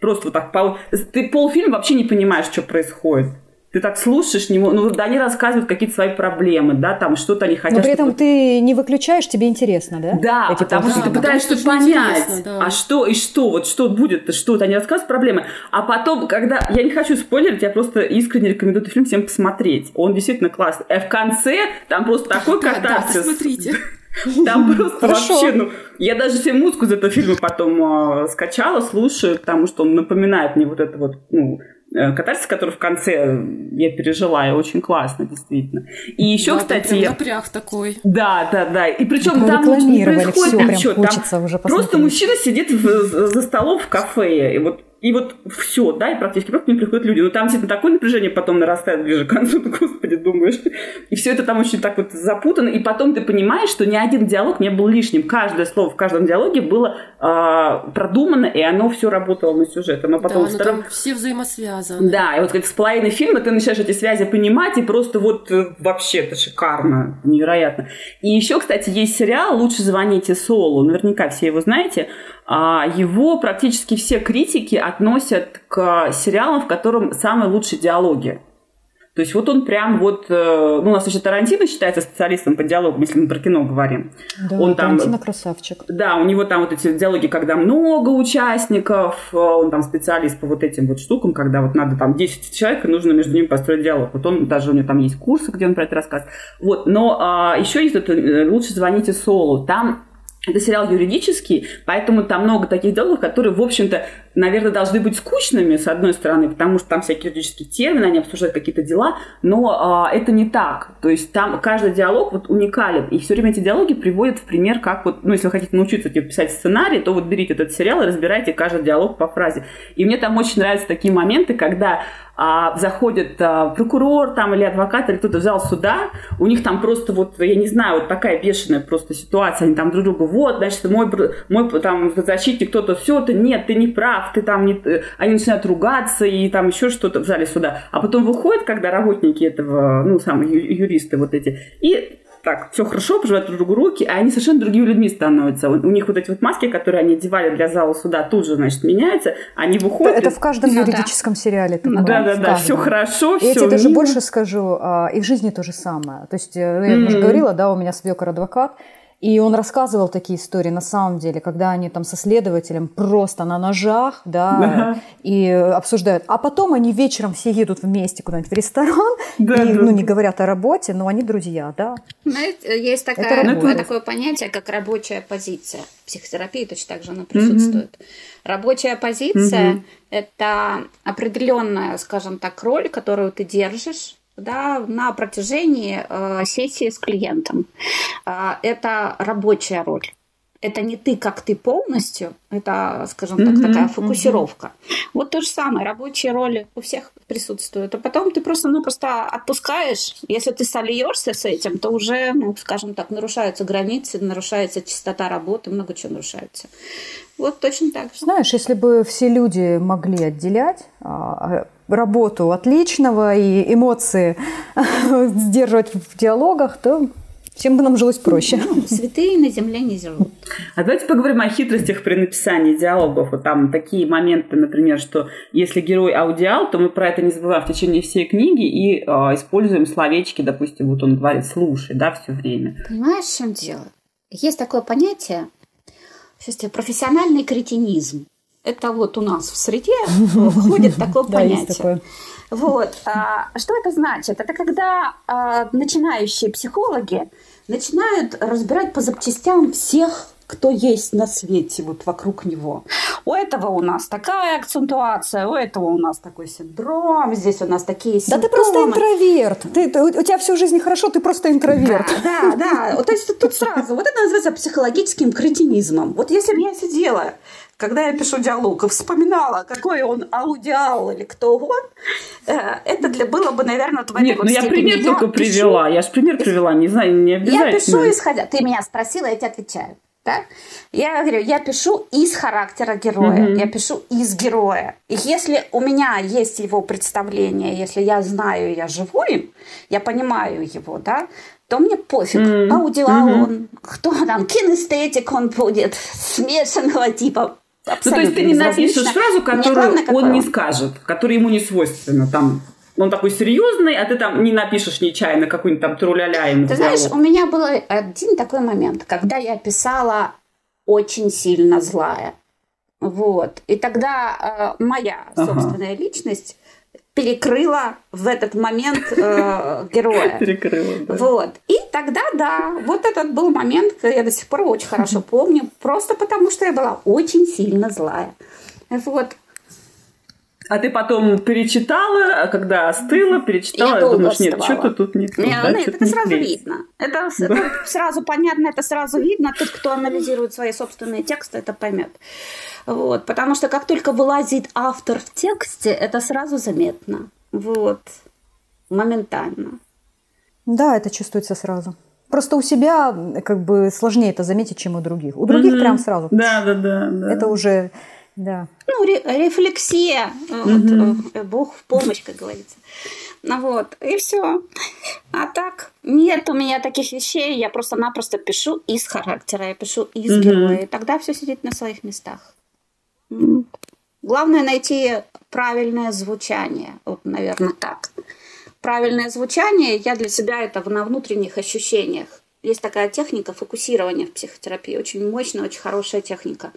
Просто вот так. пол- Ты полфильма вообще не понимаешь, что происходит. Ты так слушаешь, не ну, вот они рассказывают какие-то свои проблемы, да, там что-то они хотят. Но при этом ты не выключаешь, тебе интересно, да? Да, Эти потому что Да, ты пытаешься понять, да. а что и что, вот что будет, что вот они рассказывают проблемы, а потом, когда я не хочу спойлерить, я просто искренне рекомендую этот фильм всем посмотреть. Он действительно классный. А в конце там просто такой Да, да, посмотрите. Там просто Хорошо. вообще, ну, я даже себе музыку из этого фильма потом э, скачала, слушаю, потому что он напоминает мне вот это вот, ну, э, катарсис, который в конце я пережила, и очень классно, действительно. И еще, Да, там кстати, прям я- напряг такой. да, да, да. И причем там не Прорекламировали происходит все, прям ничего. Там хочется уже Просто мужчина сидит в- за столом в кафе, и вот и вот все, да, и практически просто к ним приходят люди. Но там действительно такое напряжение потом нарастает ближе к концу, ты, [laughs] господи, думаешь. И все это там очень так вот запутано. И потом ты понимаешь, что ни один диалог не был лишним. Каждое слово в каждом диалоге было а, продумано, и оно все работало на сюжет. Оно потом да, ну втором- там все взаимосвязаны. да, и вот как с половиной фильма ты начинаешь эти связи понимать, и просто вот э, вообще это шикарно, невероятно. И еще, кстати, есть сериал «Лучше звоните Солу», наверняка все его знаете. А, Его практически все критики относят к сериалам, в котором самые лучшие диалоги. То есть вот он прям вот... э, Ну, у нас еще Тарантино считается специалистом по диалогам, если мы про кино говорим. Да, Он там- Тарантино красавчик. Да, у него там вот эти диалоги, когда много участников, э, он там специалист по вот этим вот штукам, когда вот надо там 10 человек, и нужно между ними построить диалог. Вот он, даже у него там есть курсы, где он про это рассказывает. Вот, но а, еще есть это э, «Лучше звоните Солу». Там это сериал юридический, поэтому там много таких диалогов, которые, в общем-то, наверное, должны быть скучными, с одной стороны, потому что там всякие юридические термины, они обсуждают какие-то дела, но а, это не так. То есть там каждый диалог вот уникален, и все время эти диалоги приводят в пример, как вот, ну, если вы хотите научиться типа, писать сценарий, то вот берите этот сериал и разбирайте каждый диалог по фразе. И мне там очень нравятся такие моменты, когда а, заходит а, прокурор там или адвокат или кто-то в зал суда, у них там просто вот, я не знаю, вот такая бешеная просто ситуация, они там друг другу, вот, значит, мой, мой там защитник кто-то, все, ты нет, ты не прав, ты там не... т-». Они начинают ругаться и там еще что-то в зале суда. А потом выходят, когда работники этого, ну, самые юристы вот эти, и так, все хорошо, пожимают друг другу руки, а они совершенно другими людьми становятся. У у них вот эти вот маски, которые они одевали для зала суда, тут же, значит, меняются. Они выходят... Это в каждом Ну да. юридическом сериале. такое, Да, да, да, все хорошо, И все я тебе даже больше скажу, а, и в жизни то же самое. То есть, э, я уже Мгм. говорила, да, у меня свекор адвокат, и он рассказывал такие истории, на самом деле, когда они там со следователем просто на ножах, да, и обсуждают. А потом они вечером все едут вместе куда-нибудь в ресторан, [laughs] Да, и, да, ну, не говорят о работе, но они друзья, да. Знаете, есть Это такая, работа. такое понятие, как рабочая позиция. В психотерапии точно так же она присутствует. Рабочая позиция Мгм. это определенная, скажем так, роль, которую ты держишь да, на протяжении э, сессии с клиентом. А, это рабочая роль. Это не ты, как ты полностью, это, скажем так, Мгм, такая фокусировка. Вот то же самое, рабочие роли у всех присутствуют. А потом ты просто-напросто отпускаешь. Если ты сольешься с этим, то уже, ну, скажем так, нарушаются границы, нарушается чистота работы, много чего нарушается. Вот точно так же. Знаешь, если бы все люди могли отделять а, работу отличного и эмоции [laughs] сдерживать в диалогах, то всем бы нам жилось проще. Ну, святые на земле не живут. А давайте поговорим о хитростях при написании диалогов. Вот там такие моменты, например, что если герой аудиал, то мы про это не забываем в течение всей книги и э, используем словечки, допустим, вот он говорит «слушай», да, все время. Понимаешь, в чем дело? Есть такое понятие, сейчас тебе, профессиональный кретинизм. Это вот у нас в среде [laughs] входит такое понятие. Вот. А, что это значит? Это когда а, начинающие психологи начинают разбирать по запчастям всех кто есть на свете вот вокруг него. У этого у нас такая акцентуация, у этого у нас такой синдром, здесь у нас такие симптомы. Да ты просто интроверт. Ты, ты, у тебя всю жизнь хорошо, ты просто интроверт. Да, да, да. То есть тут сразу, вот это называется психологическим кретинизмом. Вот если бы я сидела когда я пишу диалог и вспоминала, какой он аудиал или кто он, э, это для было бы, наверное, в Нет, ну я пример я только пишу, привела. Я же пример привела, не знаю, не обязательно. Я пишу исходя. Ты меня спросила, я тебе отвечаю. Да? Я говорю, я пишу из характера героя, mm-hmm. я пишу из героя. И если у меня есть его представление, если я знаю, я живу им, я понимаю его, да, то мне пофиг, mm-hmm. аудиал mm-hmm. он, кто там, кинестетик он будет, смешанного типа, ну, то есть ты не напишешь фразу, которую главное, он, не скажет, которая ему не свойственна. Там он такой серьезный, а ты там не напишешь нечаянно какую-нибудь там труляля ему. Ты знаешь, у меня был один такой момент, когда я писала очень сильно злая. Вот. И тогда э, моя собственная ага. личность перекрыла в этот момент э, [laughs] героя. Перекрыла, да. Вот. И тогда, да, вот этот был момент, я до сих пор очень хорошо [laughs] помню, просто потому что я была очень сильно злая. Вот. А ты потом перечитала, а когда остыла, перечитала, я и думаешь, нет, что-то тут не то. Не, да, нет, это сразу клеится. видно. Это, да? это сразу понятно, это сразу видно. Тот, кто анализирует свои собственные тексты, это поймет. Вот, потому что как только вылазит автор в тексте, это сразу заметно. Вот. Моментально. Да, это чувствуется сразу. Просто у себя как бы сложнее это заметить, чем у других. У других mm-hmm. прям сразу. Да, да, да, да. Это уже, да. Ну, рефлексия. Mm-hmm. Вот, Бог в помощь, как говорится. Ну вот, и все. А так, нет у меня таких вещей, я просто-напросто пишу из характера, я пишу из mm-hmm. героя. И тогда все сидит на своих местах. Главное найти правильное звучание. Вот, наверное, так. Правильное звучание я для себя это на внутренних ощущениях. Есть такая техника фокусирования в психотерапии, очень мощная, очень хорошая техника.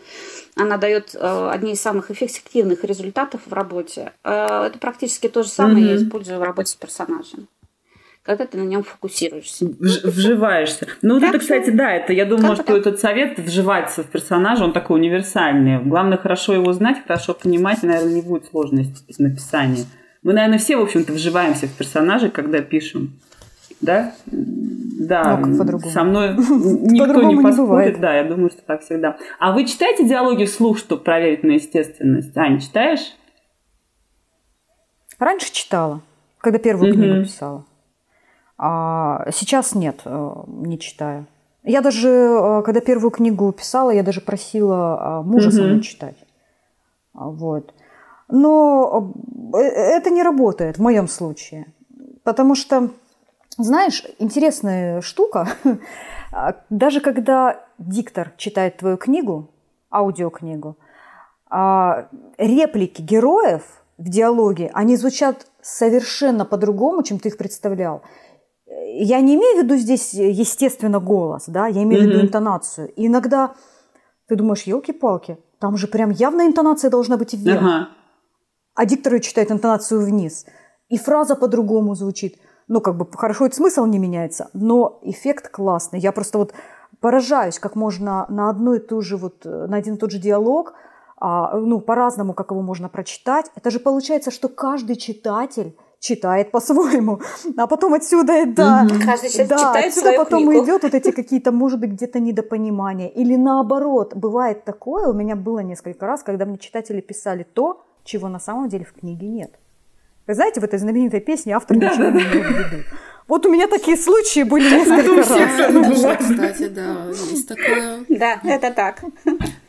Она дает э, одни из самых эффективных результатов в работе. Э, это практически то же самое mm-hmm. я использую в работе с персонажем когда ты на нем фокусируешься. Вживаешься. Ну, вот это, кстати, да, это я думаю, что этот совет вживаться в персонажа, он такой универсальный. Главное, хорошо его знать, хорошо понимать, наверное, не будет сложности в написании. Мы, наверное, все, в общем-то, вживаемся в персонажей, когда пишем. Да? Да. Ну, по-другому. Со мной [laughs] никто не поспорит. Да, я думаю, что так всегда. А вы читаете диалоги вслух, чтобы проверить на естественность? Аня, читаешь? Раньше читала, когда первую книгу писала. А сейчас нет, э, не читаю. Я даже, э, когда первую книгу писала, я даже просила а, мужа со мной читать. А, вот. Но э, это не работает в моем случае. Потому что, знаешь, интересная штука, [laughs] даже когда диктор читает твою книгу, аудиокнигу, а, реплики героев в диалоге, они звучат совершенно по-другому, чем ты их представлял я не имею в виду здесь, естественно, голос, да, я имею в виду интонацию. И иногда ты думаешь, елки-палки, там же прям явно интонация должна быть вверх. Ага. А диктор читает интонацию вниз. И фраза по-другому звучит. Ну, как бы хорошо, и смысл не меняется, но эффект классный. Я просто вот поражаюсь, как можно на одну и ту же вот, на один и тот же диалог, а, ну, по-разному, как его можно прочитать. Это же получается, что каждый читатель читает по-своему. А потом отсюда, да, Каждый да читает отсюда потом книгу. идет вот эти какие-то, может быть, где-то недопонимания. Или наоборот, бывает такое, у меня было несколько раз, когда мне читатели писали то, чего на самом деле в книге нет. Вы знаете, в этой знаменитой песне автор да, ничего не имел в виду. Вот у меня такие случаи были несколько раз. Кстати, да, есть такое. Да, это так.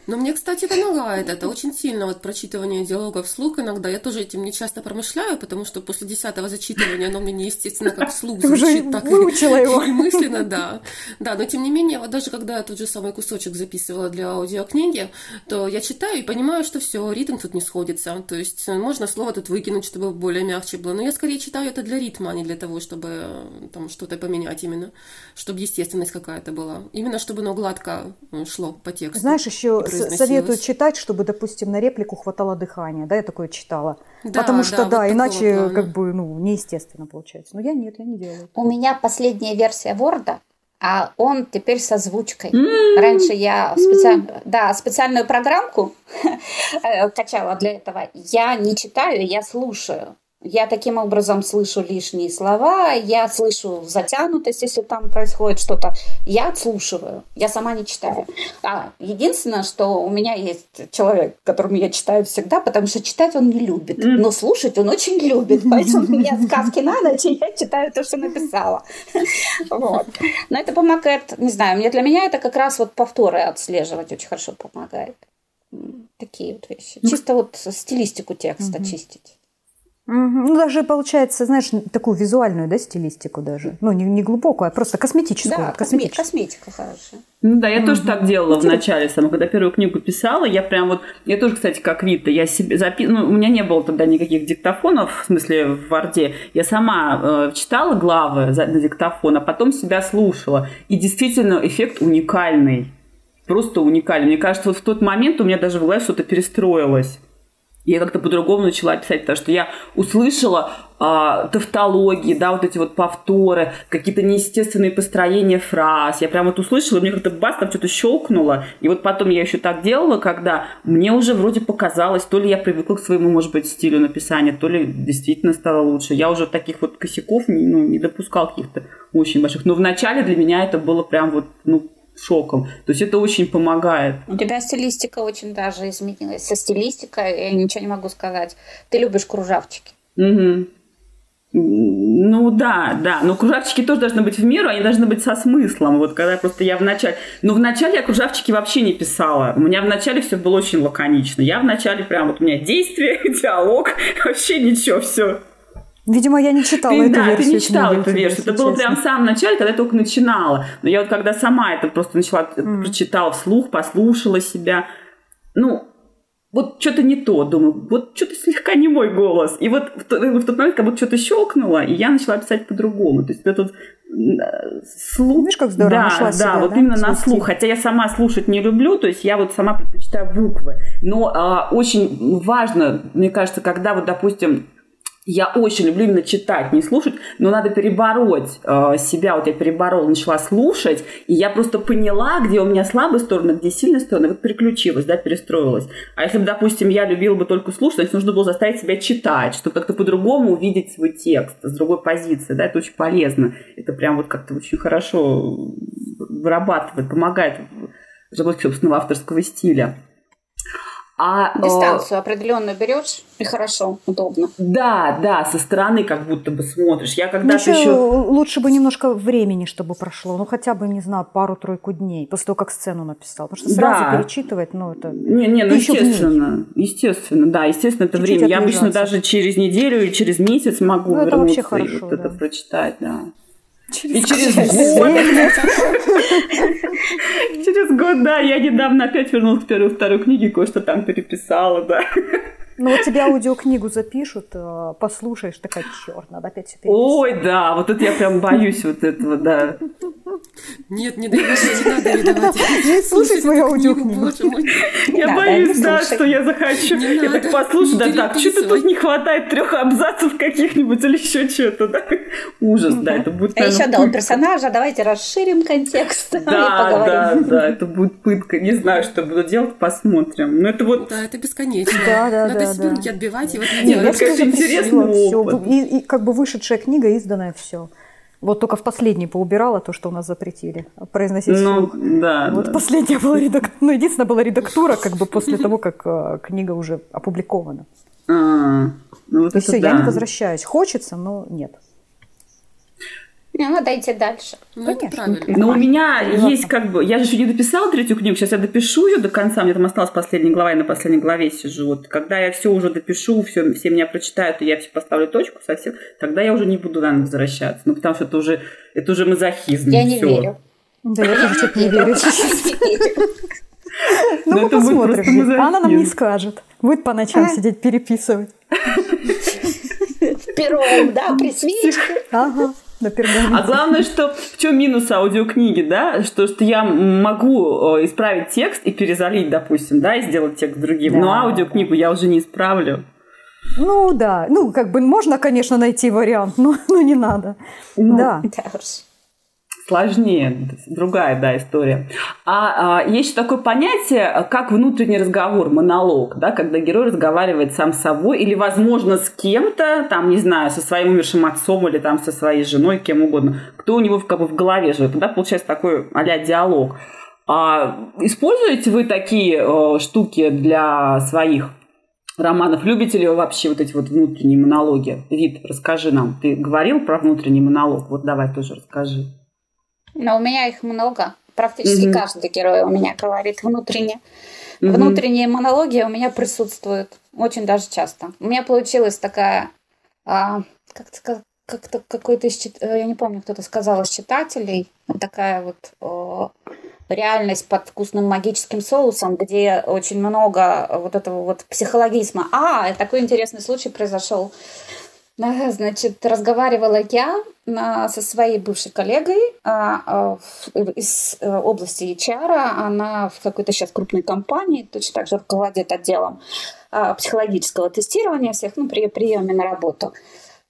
Но мне, кстати, помогает это очень сильно, вот прочитывание диалогов вслух иногда. Я тоже этим не часто промышляю, потому что после десятого зачитывания оно мне неестественно как вслух звучит, так выучила и, его. и мысленно, да. Да, но тем не менее, вот даже когда я тот же самый кусочек записывала для аудиокниги, то я читаю и понимаю, что все, ритм тут не сходится. То есть можно слово тут выкинуть, чтобы более мягче было. Но я скорее читаю это для ритма, а не для того, чтобы там что-то поменять именно, чтобы естественность какая-то была. Именно чтобы оно гладко шло по тексту. Знаешь, еще советуют читать, чтобы, допустим, на реплику хватало дыхания. Да, я такое читала. Да, Потому что, да, да вот иначе как бы, ну, неестественно получается. Но я нет, я не делаю. У меня последняя версия Word, а он теперь с озвучкой. Mm-hmm. Раньше я специально, да, специальную программку э, качала для этого. Я не читаю, я слушаю. Я таким образом слышу лишние слова, я слышу затянутость, если там происходит что-то. Я отслушиваю, я сама не читаю. А единственное, что у меня есть человек, которому я читаю всегда, потому что читать он не любит, но слушать он очень любит. Поэтому у меня сказки на ночь, и я читаю то, что написала. Вот. Но это помогает, не знаю, мне для меня это как раз вот повторы отслеживать очень хорошо помогает. Такие вот вещи. Чисто вот стилистику текста чистить. Ну, даже получается, знаешь, такую визуальную, да, стилистику даже. Ну, не, не глубокую, а просто косметическую. Да, косметическую. косметика хорошая. Ну да, я mm-hmm. тоже так делала в начале, когда первую книгу писала, я прям вот, я тоже, кстати, как Вита, я себе запи... ну, у меня не было тогда никаких диктофонов, в смысле в Варде, я сама э, читала главы за, на диктофон, а потом себя слушала, и действительно эффект уникальный, просто уникальный. Мне кажется, вот в тот момент у меня даже в голове что-то перестроилось я как-то по-другому начала писать, потому что я услышала а, тавтологии, да, вот эти вот повторы, какие-то неестественные построения фраз. Я прям вот услышала, и мне как-то бас, там что-то щелкнуло. И вот потом я еще так делала, когда мне уже вроде показалось, то ли я привыкла к своему, может быть, стилю написания, то ли действительно стало лучше. Я уже таких вот косяков не, ну, не допускал каких-то очень больших. Но вначале для меня это было прям вот, ну, шоком. То есть это очень помогает. У тебя стилистика очень даже изменилась. Со стилистикой я ничего не могу сказать. Ты любишь кружавчики. Угу. Ну да, да. Но кружавчики тоже должны быть в меру, они должны быть со смыслом. Вот когда просто я в начале... Ну, в начале я кружавчики вообще не писала. У меня в начале все было очень лаконично. Я в начале прям вот у меня действие, [laughs] диалог, вообще ничего, все. Видимо, я не читала ты, эту да, версию. ты не читала эту версию. Это было прям в самом начале, когда я только начинала. Но я вот когда сама это просто начала, mm. прочитала вслух, послушала себя. Ну, вот что-то не то, думаю, вот что-то слегка не мой голос. И вот в тот, в тот момент как будто что-то щелкнуло, и я начала писать по-другому. То есть это вот слух. Видишь, как здорово да, нашла да, себя, вот да, именно на слух. Хотя я сама слушать не люблю, то есть я вот сама предпочитаю буквы. Но а, очень важно, мне кажется, когда вот, допустим, я очень люблю именно читать, не слушать, но надо перебороть э, себя. Вот я переборола, начала слушать, и я просто поняла, где у меня слабые стороны, где сильные стороны, вот переключилась, да, перестроилась. А если бы, допустим, я любила бы только слушать, значит, нужно было заставить себя читать, чтобы как-то по-другому увидеть свой текст, с другой позиции, да, это очень полезно. Это прям вот как-то очень хорошо вырабатывает, помогает в разработке собственного авторского стиля. А, э, Дистанцию э, определенную берешь и хорошо, удобно. Да, да, со стороны как будто бы смотришь. Я когда ну, еще, еще лучше бы немножко времени, чтобы прошло, ну хотя бы не знаю пару-тройку дней после того, как сцену написал, потому что сразу да. перечитывать, ну это. Не, не, ну естественно, естественно, да, естественно, это Чуть-чуть время. Я обычно даже через неделю и через месяц могу ну, вернуться это и вот да. это прочитать, да. Через и через год. Через год, да, я недавно опять вернулась к первой второй книге, кое-что там переписала, да. Ну вот тебе аудиокнигу запишут, э, послушаешь, такая, черт, надо опять все переписать. Ой, да, вот это я прям боюсь вот этого, да. Нет, не дай не надо не давать. Не слушай свою аудиокнигу. Я боюсь, да, что я захочу. Я так послушаю, да так, что-то тут не хватает трех абзацев каких-нибудь или еще что-то, да. Ужас, да, это будет, А еще, да, у персонажа, давайте расширим контекст [laughs] Да, да, да, это будет пытка. Не знаю, что буду делать, посмотрим. Но это вот... Да, это бесконечно. Да, да, да себе руки отбивать и вот не делать. Это интересный опыт. И, и как бы вышедшая книга, изданная все. Вот только в последней поубирала то, что у нас запретили произносить ну, слух. Да, вот да. последняя была редактура. Ну, единственная была редактура, как бы после того, как э, книга уже опубликована. А, ну вот и все, да. я не возвращаюсь. Хочется, но нет. Надо идти дальше. Ну, это правильно. Но у меня Согласна. есть как бы... Я же еще не дописала третью книгу, сейчас я допишу ее до конца, мне там осталась последняя глава, я на последней главе сижу. Вот когда я все уже допишу, все, все меня прочитают, и я все поставлю точку совсем, тогда я уже не буду, наверное, возвращаться. Ну, потому что это уже, это уже мазохизм. Я не всё. верю. Да, я тоже что-то не верю. Ну, Ну, мы посмотрим. Она нам не скажет. Будет по ночам сидеть переписывать. Пером, да, при свечке. Ага, на А пергаменте. главное, что в чем минус аудиокниги, да, что, что я могу э, исправить текст и перезалить, допустим, да, и сделать текст другим, но Да, аудиокнигу я уже не исправлю. Ну да, ну как бы можно, конечно, найти вариант, но, но не надо. Ну, Да. Да уж. Сложнее, другая, да, история. А, а, есть еще такое понятие, как внутренний разговор, монолог, да, когда герой разговаривает сам с собой или, возможно, с кем-то, там, не знаю, со своим умершим отцом или там со своей женой, кем угодно, кто у него как бы в голове живет. Да, получается такой а диалог. А, используете вы такие э, штуки для своих романов? Любите ли вы вообще вот эти вот внутренние монологи? Вид, расскажи нам. Ты говорил про внутренний монолог? Вот давай тоже расскажи. Но у меня их много. Практически Мгм. каждый герой у меня говорит внутренне. Мгм. Внутренние монологи у меня присутствуют очень даже часто. У меня получилась такая, а, как-то как-то какой-то из э, я не помню, кто-то сказал из читателей, такая вот о, реальность под вкусным магическим соусом, где очень много вот этого вот психологизма. А, такой интересный случай произошел. Значит, разговаривала я со своей бывшей коллегой а, а, из э, области HR. Она в какой-то сейчас крупной компании, точно так же руководит отделом а, психологического тестирования всех, ну, при приеме на работу.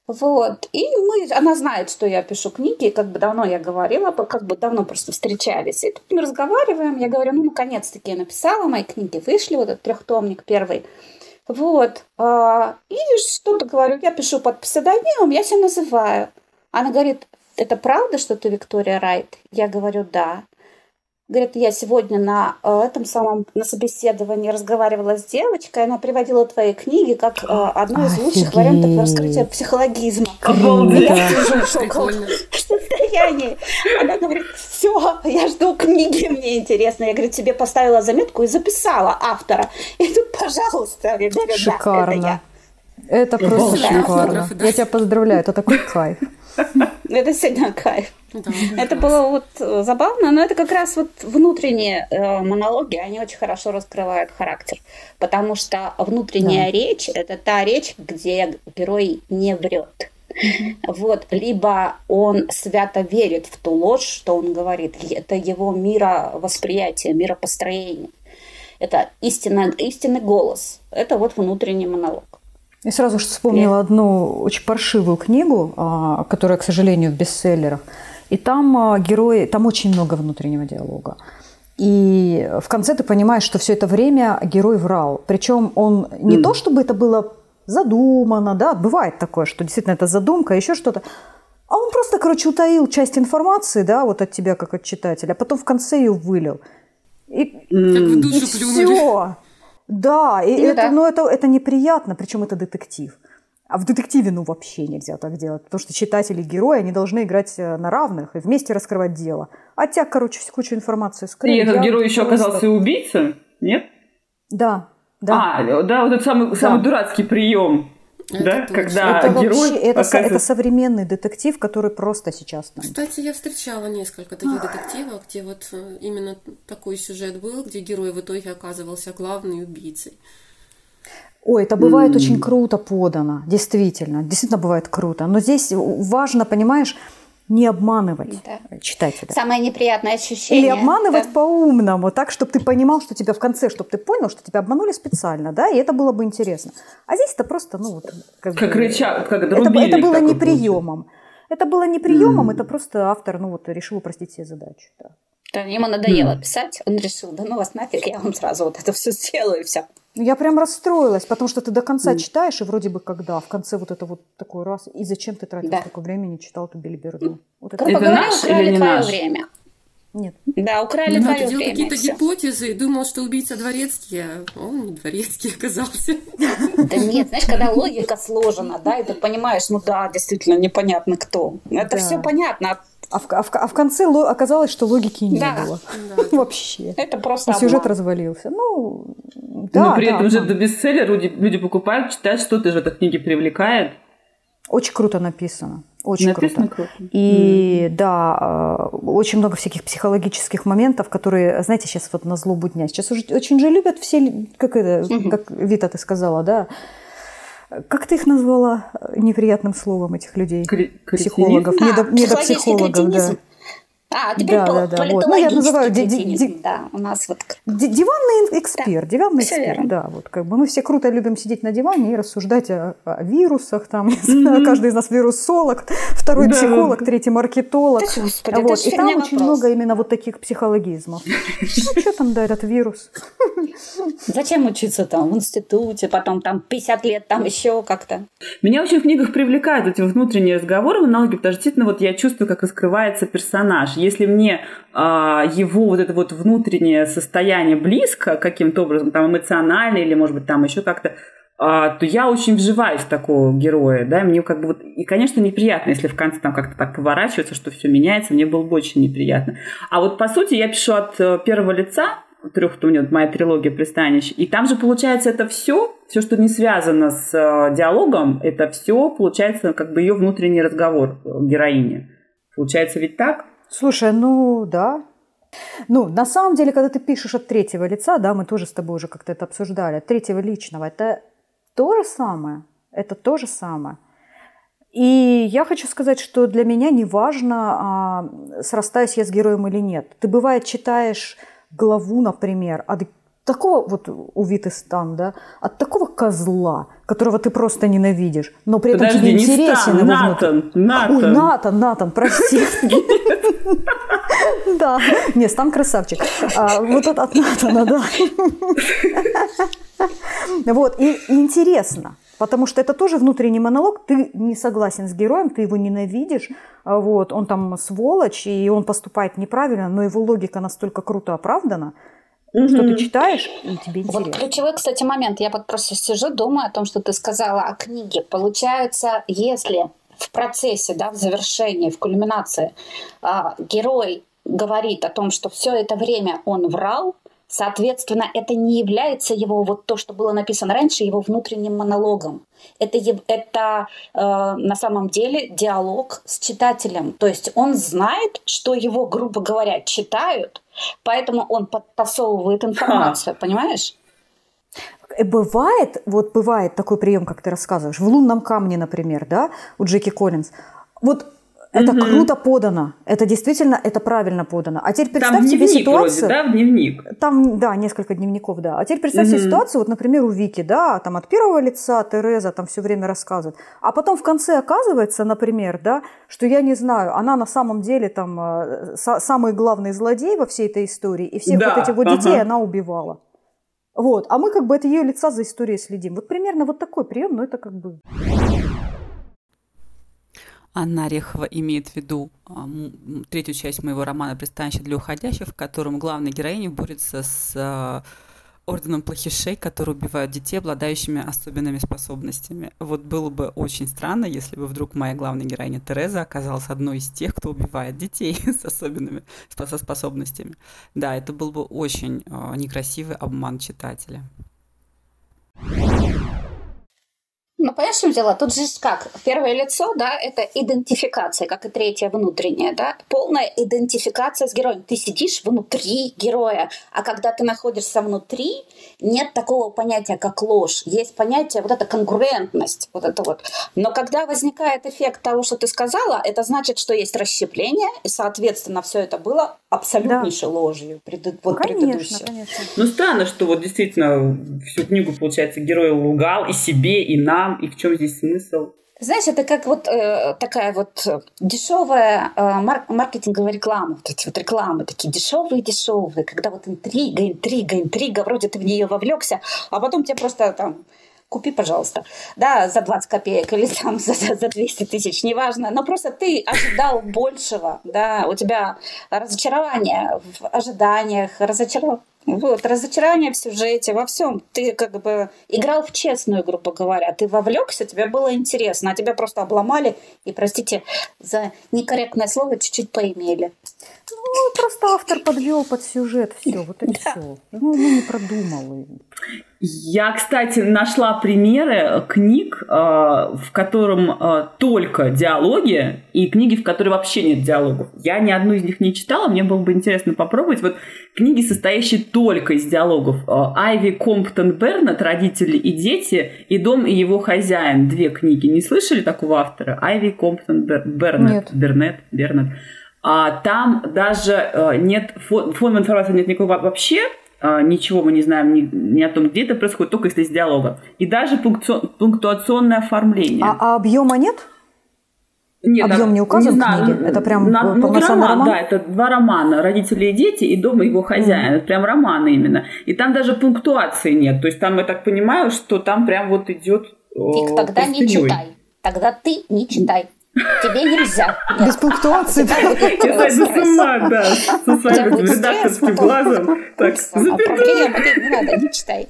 Вот. И мы, она знает, что я пишу книги, как бы давно я говорила, как бы давно просто встречались. И тут мы разговариваем, я говорю, ну, наконец-таки я написала, мои книги вышли, вот этот трехтомник первый. Вот. а, И что-то говорю, я пишу под псевдонимом, я себя называю. Она говорит, это правда, что ты Виктория Райт? Я говорю, да. Говорит, я сегодня на э, этом самом на собеседовании разговаривала с девочкой, она приводила твои книги как э, одно из лучших Офигеть. вариантов раскрытия психологизма. Я сижу в состоянии. Она говорит, все, я жду книги, мне интересно. Я, говорю, тебе поставила заметку и записала автора. И тут, пожалуйста, я говорю, да, это Шикарно. я. Это просто Да. шикарно. Да. Я тебя поздравляю, это такой кайф. Это сегодня кайф. Да, Это [laughs] было вот э, забавно, но это как раз вот внутренние э, монологи, они очень хорошо раскрывают характер, потому что внутренняя речь – это та речь, где герой не врет. Вот, либо он свято верит в ту ложь, что он говорит. Это его мировосприятие, миропостроение. Это истинный, истинный голос. Это вот внутренний монолог. Я сразу же вспомнила одну очень паршивую книгу, а, которая, к сожалению, в бестселлерах. И там а, герои, там очень много внутреннего диалога. И в конце ты понимаешь, что все это время герой врал. Причем он не Мгм. то, чтобы это было задумано, да, бывает такое, что действительно это задумка, еще что-то. А он просто, короче, утаил часть информации, да, вот от тебя, как от читателя, а потом в конце ее вылил. И, и все. Да, и Ну это, да. ну, это, это неприятно, причем это детектив. А в детективе, ну, вообще нельзя так делать, потому что читатели и герои, они должны играть э, на равных и вместе раскрывать дело. А тебя, короче, кучу информации скрыли. И этот Я герой еще просто- оказался и убийцей? Нет? Да, да. А, да, вот этот самый, самый дурацкий прием. Это Да, точно. когда это герой вообще, это, со- это современный детектив, который просто сейчас там. Кстати, я встречала несколько таких детективов, где вот э, именно такой сюжет был, где герой в итоге оказывался главной убийцей. Ой, это бывает М. очень круто подано, действительно, действительно бывает круто. Но здесь важно, понимаешь, не обманывать Да. читателя. Самое неприятное ощущение. Или обманывать да. по-умному, так, чтобы ты понимал, что тебя в конце, чтобы ты понял, что тебя обманули специально, да, и это было бы интересно. А здесь это просто, ну вот, как, Как бы- рычаг, как это, рубильник это было не приемом. Это было не приемом, это просто автор, ну вот, решил упростить себе задачу. да. Да, ему надоело Хм. писать, он решил, да ну вас нафиг, я вам сразу вот это все сделаю и все. Ну, Я прям расстроилась, потому что ты до конца Мгм. читаешь, и вроде бы когда, в конце вот это вот такой раз, и зачем ты тратил Да. столько времени, читал эту билиберду? Вот это Это говоря, наш украли или не твое наш? время. Нет. Да, украли ну, твое делал какие-то гипотезы и думал, что убийца дворецкий, а он не дворецкий [laughs] оказался. Да нет, знаешь, когда логика сложена, да, и ты понимаешь, ну да, действительно непонятно кто. Это Да. все понятно. А в, а в- а в конце ло- оказалось, что логики не Да. было. Да. [laughs] Вообще. Это просто А сюжет обман. развалился. Ну, да, Но при да, этом же обман. до бестселлер люди, люди покупают, читают, что-то же в этой книге привлекает. Очень круто написано. Очень Написано круто. круто. И да, э, очень много всяких психологических моментов, которые, знаете, сейчас вот на злобу дня. Сейчас уже очень же любят все, как это, как Вита ты сказала, да. Как ты их назвала э, неприятным словом, этих людей? Кре- Психологов, А, недо- психологический недопсихологов, да. Кретинизм. А, теперь Да, пол- да, да, вот. Ну, я называю ди- ди- ди- да, у нас вот Ди- Диванный эксперт, диванный всё эксперт, верно. да, вот как бы мы все круто любим сидеть на диване и рассуждать о, о вирусах, там, каждый из нас вирусолог, второй Да, психолог, да. третий маркетолог, Да, господи, вот, и там очень вопрос. много именно вот таких психологизмов. [laughs] Ну, что там, да, этот вирус? Зачем учиться там в институте, потом там 50 лет там еще как-то? Меня очень в книгах привлекают эти внутренние разговоры в аналоге, потому что действительно вот я чувствую, как раскрывается персонаж. Если мне а, его вот это вот внутреннее состояние близко каким-то образом, там эмоционально или, может быть, там еще как-то, а, то я очень вживаюсь в такого героя, да, мне как бы вот, и, конечно, неприятно, если в конце там как-то так поворачивается, что все меняется, мне было бы очень неприятно. А вот, по сути, я пишу от э, первого лица, трех, у меня вот моя трилогия пристанищ, и там же, получается, это все, все, что не связано с э, диалогом, это все, получается, как бы ее внутренний разговор э, героини. Получается ведь так? Слушай, ну да. Ну, на самом деле, когда ты пишешь от третьего лица, да, мы тоже с тобой уже как-то это обсуждали, от третьего личного, это то же самое. Это то же самое. И я хочу сказать, что для меня не важно, а, срастаюсь я с героем или нет. Ты, бывает, читаешь главу, например, от такого вот у Виты Стан, да, от такого козла, которого ты просто ненавидишь, но при этом Подожди, тебе не интересен Стан, его внутри- Натан, Натан. Ой, Натан, Натан, прости. [laughs] Да, не, Стан красавчик. А, Вот от от Натана, да. Вот, и и интересно, потому что это тоже внутренний монолог, ты не согласен с героем, ты его ненавидишь, а вот, он там сволочь, и он поступает неправильно, но его логика настолько круто оправдана, что ты читаешь, и тебе Вот интересно. ключевой, кстати, момент. Я вот просто сижу, думаю о том, что ты сказала о книге. Получается, если в процессе, да, в завершении, в кульминации а, герой говорит о том, что все это время он врал, соответственно, это не является его, вот то, что было написано раньше, его внутренним монологом. Это, это э, на самом деле диалог с читателем. То есть он знает, что его, грубо говоря, читают, поэтому он подтасовывает информацию, понимаешь? Э, Бывает, вот бывает такой прием, как ты рассказываешь, в лунном камне, например, да, у Джеки Коллинз. Вот это Мгм. круто подано, это действительно, это правильно подано. А теперь Там представь себе дневник вроде, ситуацию. да, в дневник. Там, да, несколько дневников, да. А теперь представь себе Мгм. ситуацию, вот, например, у Вики, да, там от первого лица Тереза там все время рассказывает, а потом в конце оказывается, например, да, что я не знаю, она на самом деле там э, са- самый главный злодей во всей этой истории, и всех Да, вот этих вот ага. детей она убивала. Вот, а мы как бы от ее лица за историей следим. Вот примерно вот такой прием, но это как бы... Анна Орехова имеет в виду а, третью часть моего романа «Пристанище для уходящих», в котором главная героиня борется с а, орденом плохишей, которые убивают детей, обладающими особенными способностями. Вот было бы очень странно, если бы вдруг моя главная героиня Тереза оказалась одной из тех, кто убивает детей [laughs] с особенными спо- со способностями. Да, это был бы очень а, некрасивый обман читателя. Ну, понимаешь, в чем дело? Тут же как? Первое лицо, да, это идентификация, как и третье внутреннее, да? Полная идентификация с героем. Ты сидишь внутри героя, а когда ты находишься внутри, нет такого понятия, как ложь. Есть понятие, вот эта конкурентность, вот это вот. Но когда возникает эффект того, что ты сказала, это значит, что есть расщепление, и, соответственно, все это было абсолютнейшей ложью. Преду- вот конечно, предыдущее. конечно. Ну, странно, что вот действительно всю книгу, получается, герой лгал и себе, и нам, и в чем здесь смысл? Знаешь, это как вот э, такая вот э, дешевая э, мар- маркетинговая реклама. Вот эти вот рекламы такие дешевые-дешевые, когда вот интрига, интрига, интрига, вроде ты в нее вовлекся, а потом тебе просто там купи, пожалуйста. Да, за 20 копеек или там за, за 200 тысяч, неважно. Но просто ты ожидал большего, да, у тебя разочарование в ожиданиях, разочарование вот, разочарование в сюжете, во всем. Ты как бы играл в честную, грубо говоря. Ты вовлекся, тебе было интересно, а тебя просто обломали и, простите за некорректное слово, чуть-чуть поимели. Ну, просто автор подвел под сюжет все, вот и да. все. Ну, ну, не продумал. Я, кстати, нашла примеры книг, э, в котором э, только диалоги, и книги, в которых вообще нет диалогов. Я ни одну из них не читала, мне было бы интересно попробовать. Вот книги, состоящие только из диалогов. Э, Айви Комптон Бернет «Родители и дети» и «Дом и его хозяин». Две книги. Не слышали такого автора? Айви Комптон Бернет. Нет. Бернет. Бернет. А там даже нет фон информации нет никакого вообще, а, ничего мы не знаем ни, ни о том, где это происходит, только если из диалога. И даже пунктуационное оформление. А, а объема нет? Нет, объем не указан не знаю, книги? Это прям на, ну, роман, роман? Да, это два романа «Родители и дети» и «Дом и его хозяин». Mm. Это прям романы именно. И там даже пунктуации нет. То есть там, я так понимаю, что там прям вот идет Вик, тогда не читай. Тогда ты не читай. Тебе нельзя. Без пунктуации. Я сойду с ума, да. Со своим редакторским глазом. Так, не надо, не читай.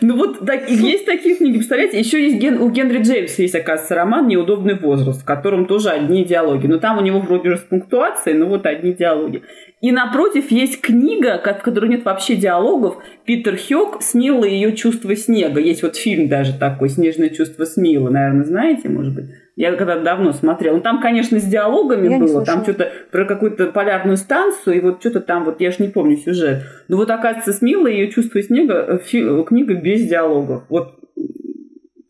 Ну вот так, есть такие книги, представляете? Еще есть Ген, у Генри Джеймса есть, оказывается, роман «Неудобный возраст», в котором тоже одни диалоги. Но там у него вроде же с пунктуацией, но вот одни диалоги. И напротив есть книга, в которой нет вообще диалогов. Питер Хёк «Смила ее чувство снега». Есть вот фильм даже такой «Снежное чувство Смила». Наверное, знаете, может быть? Я когда давно смотрела. Ну, там, конечно, с диалогами я было. Там что-то про какую-то полярную станцию, и вот что-то там, вот я же не помню сюжет. Но вот, оказывается, Смила ее чувство снега э, фи- книга без диалогов. Вот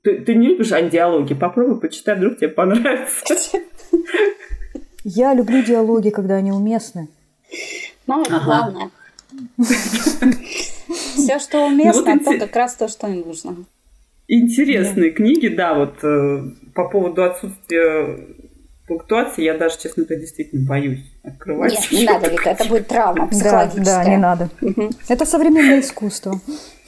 ты, ты не любишь диалоги? Попробуй почитай, вдруг тебе понравится. [laughs] Я люблю диалоги, когда они уместны. Ну, это ага. главное. [laughs] Все, что уместно, то как раз то, что им нужно. Интересные книги, да, вот э, по поводу отсутствия пунктуации я даже, честно говоря, действительно боюсь открывать. Нет, не надо, Вика, это будет травма психологическая. Да, да, не надо. Это современное искусство.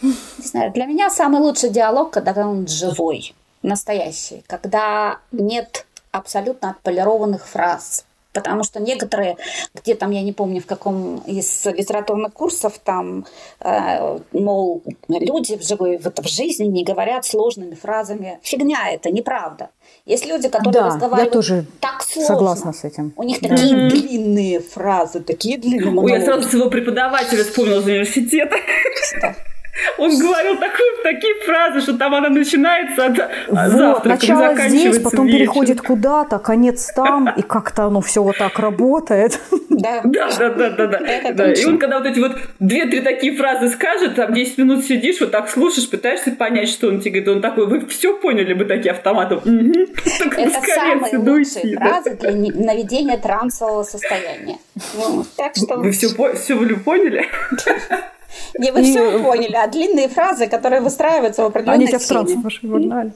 Не знаю, для меня самый лучший диалог, когда он живой, настоящий, когда нет абсолютно отполированных фраз, потому что некоторые, где там, я не помню, в каком из литературных курсов, там, э, мол, люди в, живой, в, в жизни не говорят сложными фразами. Фигня это, неправда. Есть люди, которые да, разговаривают я тоже так сложно. согласна с этим. У них такие mm-hmm. длинные фразы, такие длинные. Ой, я сразу своего преподавателя вспомнила из университета. Он говорил такую, такие фразы, что там она начинается от вот, завтрака, начало здесь, потом вечер. переходит куда-то, конец там, и как-то оно все вот так работает. [laughs] Да, да, да, да, да. да. да. И он когда вот эти вот две-три такие фразы скажет, там 10 минут сидишь, вот так слушаешь, пытаешься понять, что он тебе говорит, он такой, вы все поняли бы такие автоматом. [laughs] Это самые лучшие фразы для наведения трансового состояния. Так что... Вы все, все поняли? [laughs] Не, вы все поняли, а длинные фразы, которые выстраиваются в определенной Они тебя в транс вогнали.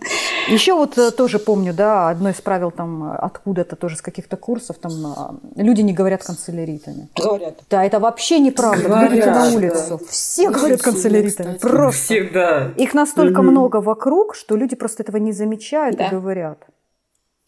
Еще вот э, тоже помню, да, одно из правил там откуда-то тоже с каких-то курсов, там а, люди не говорят канцеляритами. Говорят. Да, это вообще неправда. Говорят, на улицу. Все говорят канцеляритами. Просто. Всегда. Их настолько много вокруг, что люди просто этого не замечают и говорят.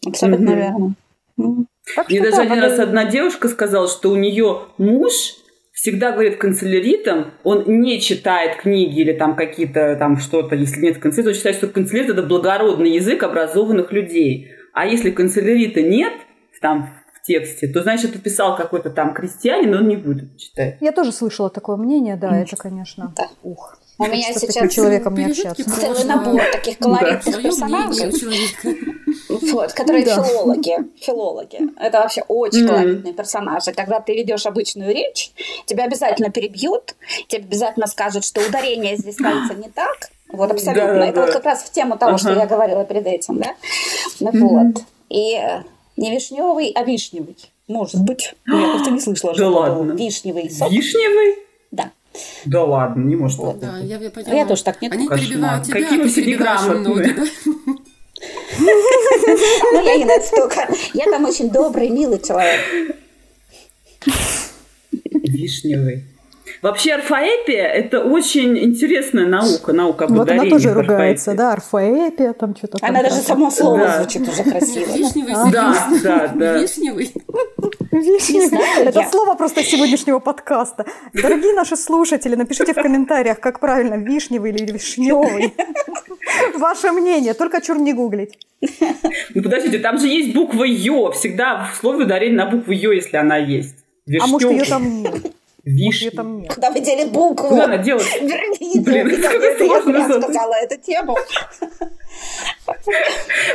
Абсолютно верно. Мне даже один раз одна девушка сказала, что у нее муж всегда говорит канцеляритам, он не читает книги или там какие-то там что-то, если нет канцелярит, он считает, что канцелярит это благородный язык образованных людей. А если канцелярита нет там в тексте, то значит, это писал какой-то там крестьянин, но он не будет читать. Я тоже слышала такое мнение, да, mm. это, конечно, да. ух. У меня сейчас человеком не общаться. целый набор таких колоритных да. персонажей, вот, которые да. филологи. Филологи. Это вообще очень mm. колоритные персонажи. Когда ты ведешь обычную речь, тебя обязательно перебьют, тебе обязательно скажут, что ударение здесь кажется не так. Вот абсолютно. Да, Это да. вот как раз в тему того, uh-huh. что я говорила перед этим, да? Mm-hmm. Вот. И не вишневый, а вишневый. Может быть. Я как-то не слышала, что да ладно. вишневый сок. Вишневый? Да. Ладно, не может быть. Да, я, я, поняла. я тоже так не Они перебивают тебя, Какие а ты перебиваешь ноги, да? Ну, я не настолько. Я там очень добрый, милый человек. Вишневый. Вообще орфоэпия – это очень интересная наука, наука об Вот она тоже ругается, да, орфоэпия, там что-то там. Она даже да. само слово Да. звучит уже красиво. Вишневый Да, да, [laughs] да. Вишневый. Вишневый. Это слово просто сегодняшнего подкаста. Дорогие наши слушатели, напишите в комментариях, как правильно, вишневый или вишневый. Ваше мнение, только чур не гуглить. Ну подождите, там же есть буква Ё. Всегда в слове ударение на букву Ё, если она есть. А может, ее там нет? Ее там нет? Куда вы дели букву? Куда она делает? [laughs] Верните, Блин, это я сложно запомнить. сказала эту тему. [laughs]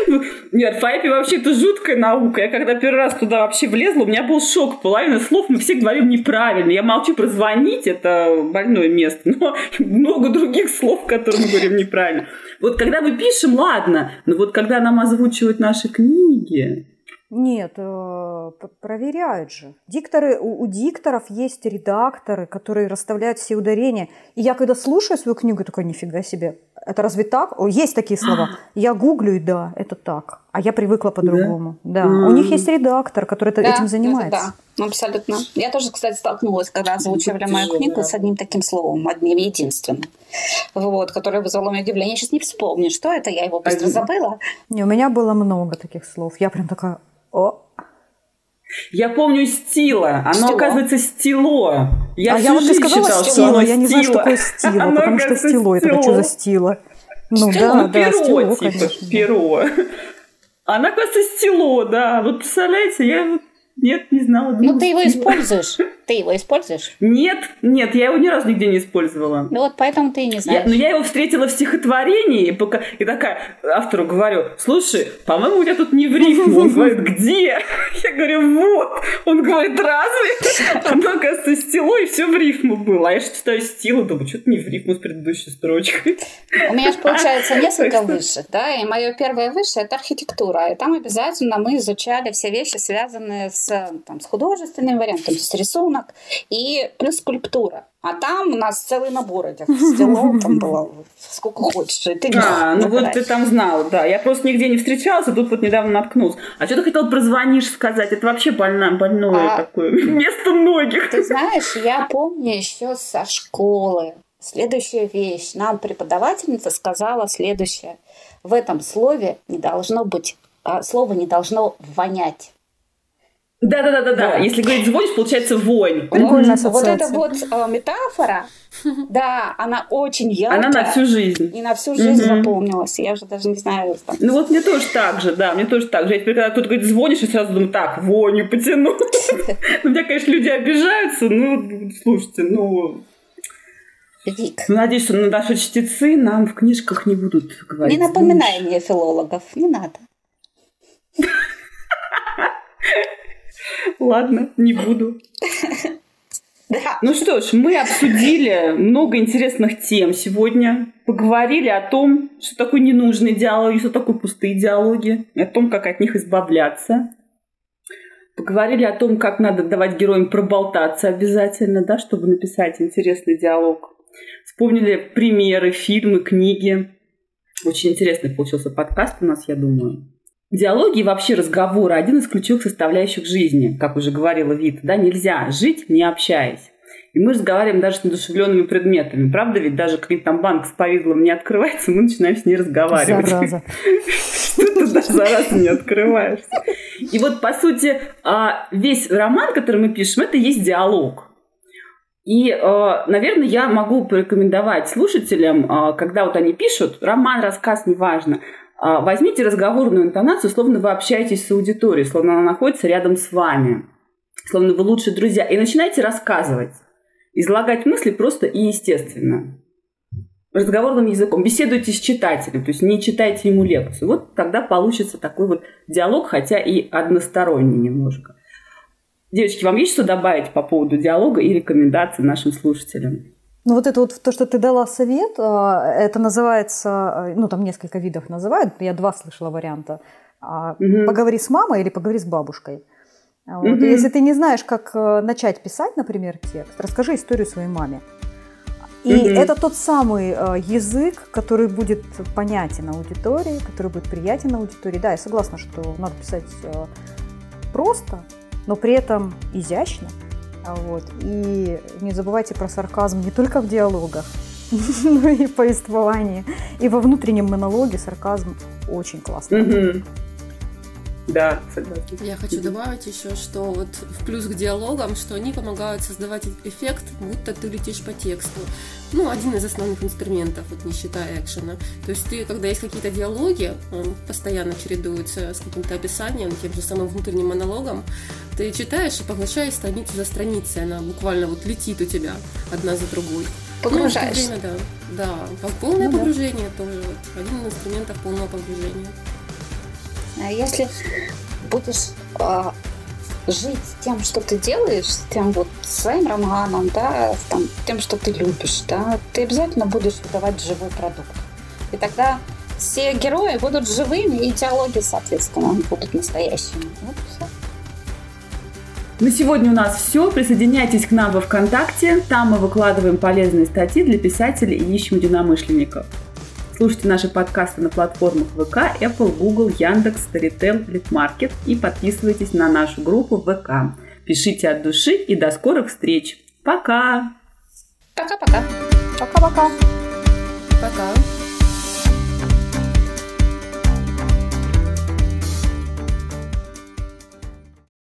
Ну, Нет, файпи вообще это жуткая наука. Я когда первый раз туда вообще влезла, у меня был шок. Половина слов мы все говорим неправильно. Я молчу про звонить, это больное место. [laughs] Но много других слов, которые мы говорим неправильно. Вот когда мы пишем, ладно. Но вот когда нам озвучивают наши книги... Нет, э, проверяют же. Дикторы, у, у дикторов есть редакторы, которые расставляют все ударения. И я когда слушаю свою книгу, такой, нифига себе, это разве так? О, есть такие слова. [gasps] Я гуглю, и да, это так. А я привыкла по-другому. Да, у них есть редактор, который Да, этим занимается. Да, абсолютно. Я тоже, кстати, столкнулась, когда озвучивали мою книгу да. с одним таким словом, одним единственным. Вот, которое вызвало у меня удивление. Я сейчас не вспомню, что это, я его быстро забыла. Не, у меня было много таких слов. Я прям такая, о, Я помню стила. Оно, Стило. оказывается, стило. Я а всю я вот не сказала считала, что стило, оно я не знаю, что такое стило, Оно, потому что стило, это что за стило? Ну Стило, да, ну, да, перо, стило, типа, конечно. перо. Она, кажется, стило, да. Вот представляете, я нет, не знала. Ну, ты его используешь. Ты его используешь. Нет, нет, я его ни разу нигде не использовала. Ну, вот поэтому ты и не Я- знаешь. но я его встретила в стихотворении, и, пока, и такая автору говорю, слушай, по-моему, у тебя тут не в рифму. Он [laughs] говорит, где? [laughs] Я говорю, вот. Он говорит, разве? [laughs] Оно, оказывается, стило, и все в рифму было. А я же читаю стилу, думаю, что-то не в рифму с предыдущей строчкой. У меня же получается несколько высших, да, и мое первое высшее это архитектура, и там обязательно мы изучали все вещи, связанные с, там, с художественным вариантом, то есть рисунок и плюс скульптура. А там у нас целый набор этих [laughs] стилов, там было сколько хочешь, и ты А, ну вот ты там знала, да. Я просто нигде не встречалась, а тут вот недавно наткнулась. А что ты хотел про звонишь сказать? Это вообще больно, больное А- такое [laughs] место многих. Ты знаешь, я помню еще со школы. Следующая вещь. Нам преподавательница сказала следующее. В этом слове не должно быть, а, слово не должно вонять. Да-да-да-да-да. Вот. Если говорить звонишь, получается вонь. Прикольная Вот, вот эта ассоциация. вот э, метафора, [laughs] да, она очень яркая. Она на всю жизнь. И на всю жизнь Мгм. запомнилась. Я уже даже не знаю. там, Ну вот мне тоже так же, да, мне тоже так же. Я теперь, когда кто-то говорит, звонишь, я сразу думаю, так, воню потяну. [laughs] Ну, меня, конечно, люди обижаются, ну, слушайте, ну, Вик, ну, надеюсь, что наши чтецы нам в книжках не будут говорить. не напоминай мне филологов, не надо. [laughs] Ладно, не буду. Да. Ну что ж, мы обсудили много интересных тем сегодня. Поговорили о том, что такое ненужные диалоги, что такое пустые диалоги, о том, как от них избавляться. Поговорили о том, как надо давать героям проболтаться обязательно, да, чтобы написать интересный диалог. Вспомнили примеры, фильмы, книги. Очень интересный получился подкаст у нас, я думаю. Диалоги и вообще разговоры – один из ключевых составляющих жизни, как уже говорила Вита. Да, нельзя жить, не общаясь. И мы разговариваем даже с недушевленными предметами. Правда ведь? Даже когда там банк с повидлом не открывается, мы начинаем с ней разговаривать. Зараза. [laughs] Что ты даже за раз не открываешься. И вот, по сути, а, весь роман, который мы пишем, это есть диалог. И, э, наверное, я могу порекомендовать слушателям, э, когда вот они пишут, роман, рассказ, неважно, возьмите разговорную интонацию, словно вы общаетесь с аудиторией, словно она находится рядом с вами, словно вы лучшие друзья, и начинайте рассказывать, излагать мысли просто и естественно разговорным языком. Беседуйте с читателем, то есть не читайте ему лекцию. Вот тогда получится такой вот диалог, хотя и односторонний немножко. Девочки, вам есть что добавить по поводу диалога и рекомендаций нашим слушателям? Ну вот это вот то, что ты дала совет, а, это называется, а, ну там несколько видов называют, я два слышала варианта. Мгм. Поговори с мамой или поговори с бабушкой. Вот. И Если ты не знаешь, как э, начать писать, например, текст, расскажи историю своей маме. И Мгм. это тот самый э, язык, который будет понятен аудитории, который будет приятен аудитории. Да, я согласна, что надо писать э, просто, но при этом изящно, вот. И не забывайте про сарказм не только в диалогах, [laughs] но и в повествовании. И во внутреннем монологе сарказм очень классно. Да, согласна. Я хочу добавить еще, что вот в плюс к диалогам, что они помогают создавать эффект, будто ты летишь по тексту. Ну, один из основных инструментов, вот не считая экшена. То есть ты, когда есть какие-то диалоги, он постоянно чередуется с каким-то описанием, тем же самым внутренним монологом, ты читаешь и поглощаешь страницу за страницей, она буквально вот летит у тебя одна за другой. Погружаешься. Ну, время, да. Да, по- полное Ну да. погружение тоже. Вот, один из инструментов полного погружения. А Если будешь а, жить тем, что ты делаешь, тем вот своим романом, да, там, тем, что ты любишь, да, ты обязательно будешь выдавать живой продукт. И тогда все герои будут живыми, и диалоги, соответственно, будут настоящими. Вот и всё. На сегодня у нас все. Присоединяйтесь к нам во ВКонтакте. Там мы выкладываем полезные статьи для писателей и ищем единомышленников. Слушайте наши подкасты на платформах ВК, Apple, Google, Яндекс, Storytel, Литмаркет и подписывайтесь на нашу группу ВК. Пишите от души и до скорых встреч. Пока! Пока-пока. Пока-пока. Пока.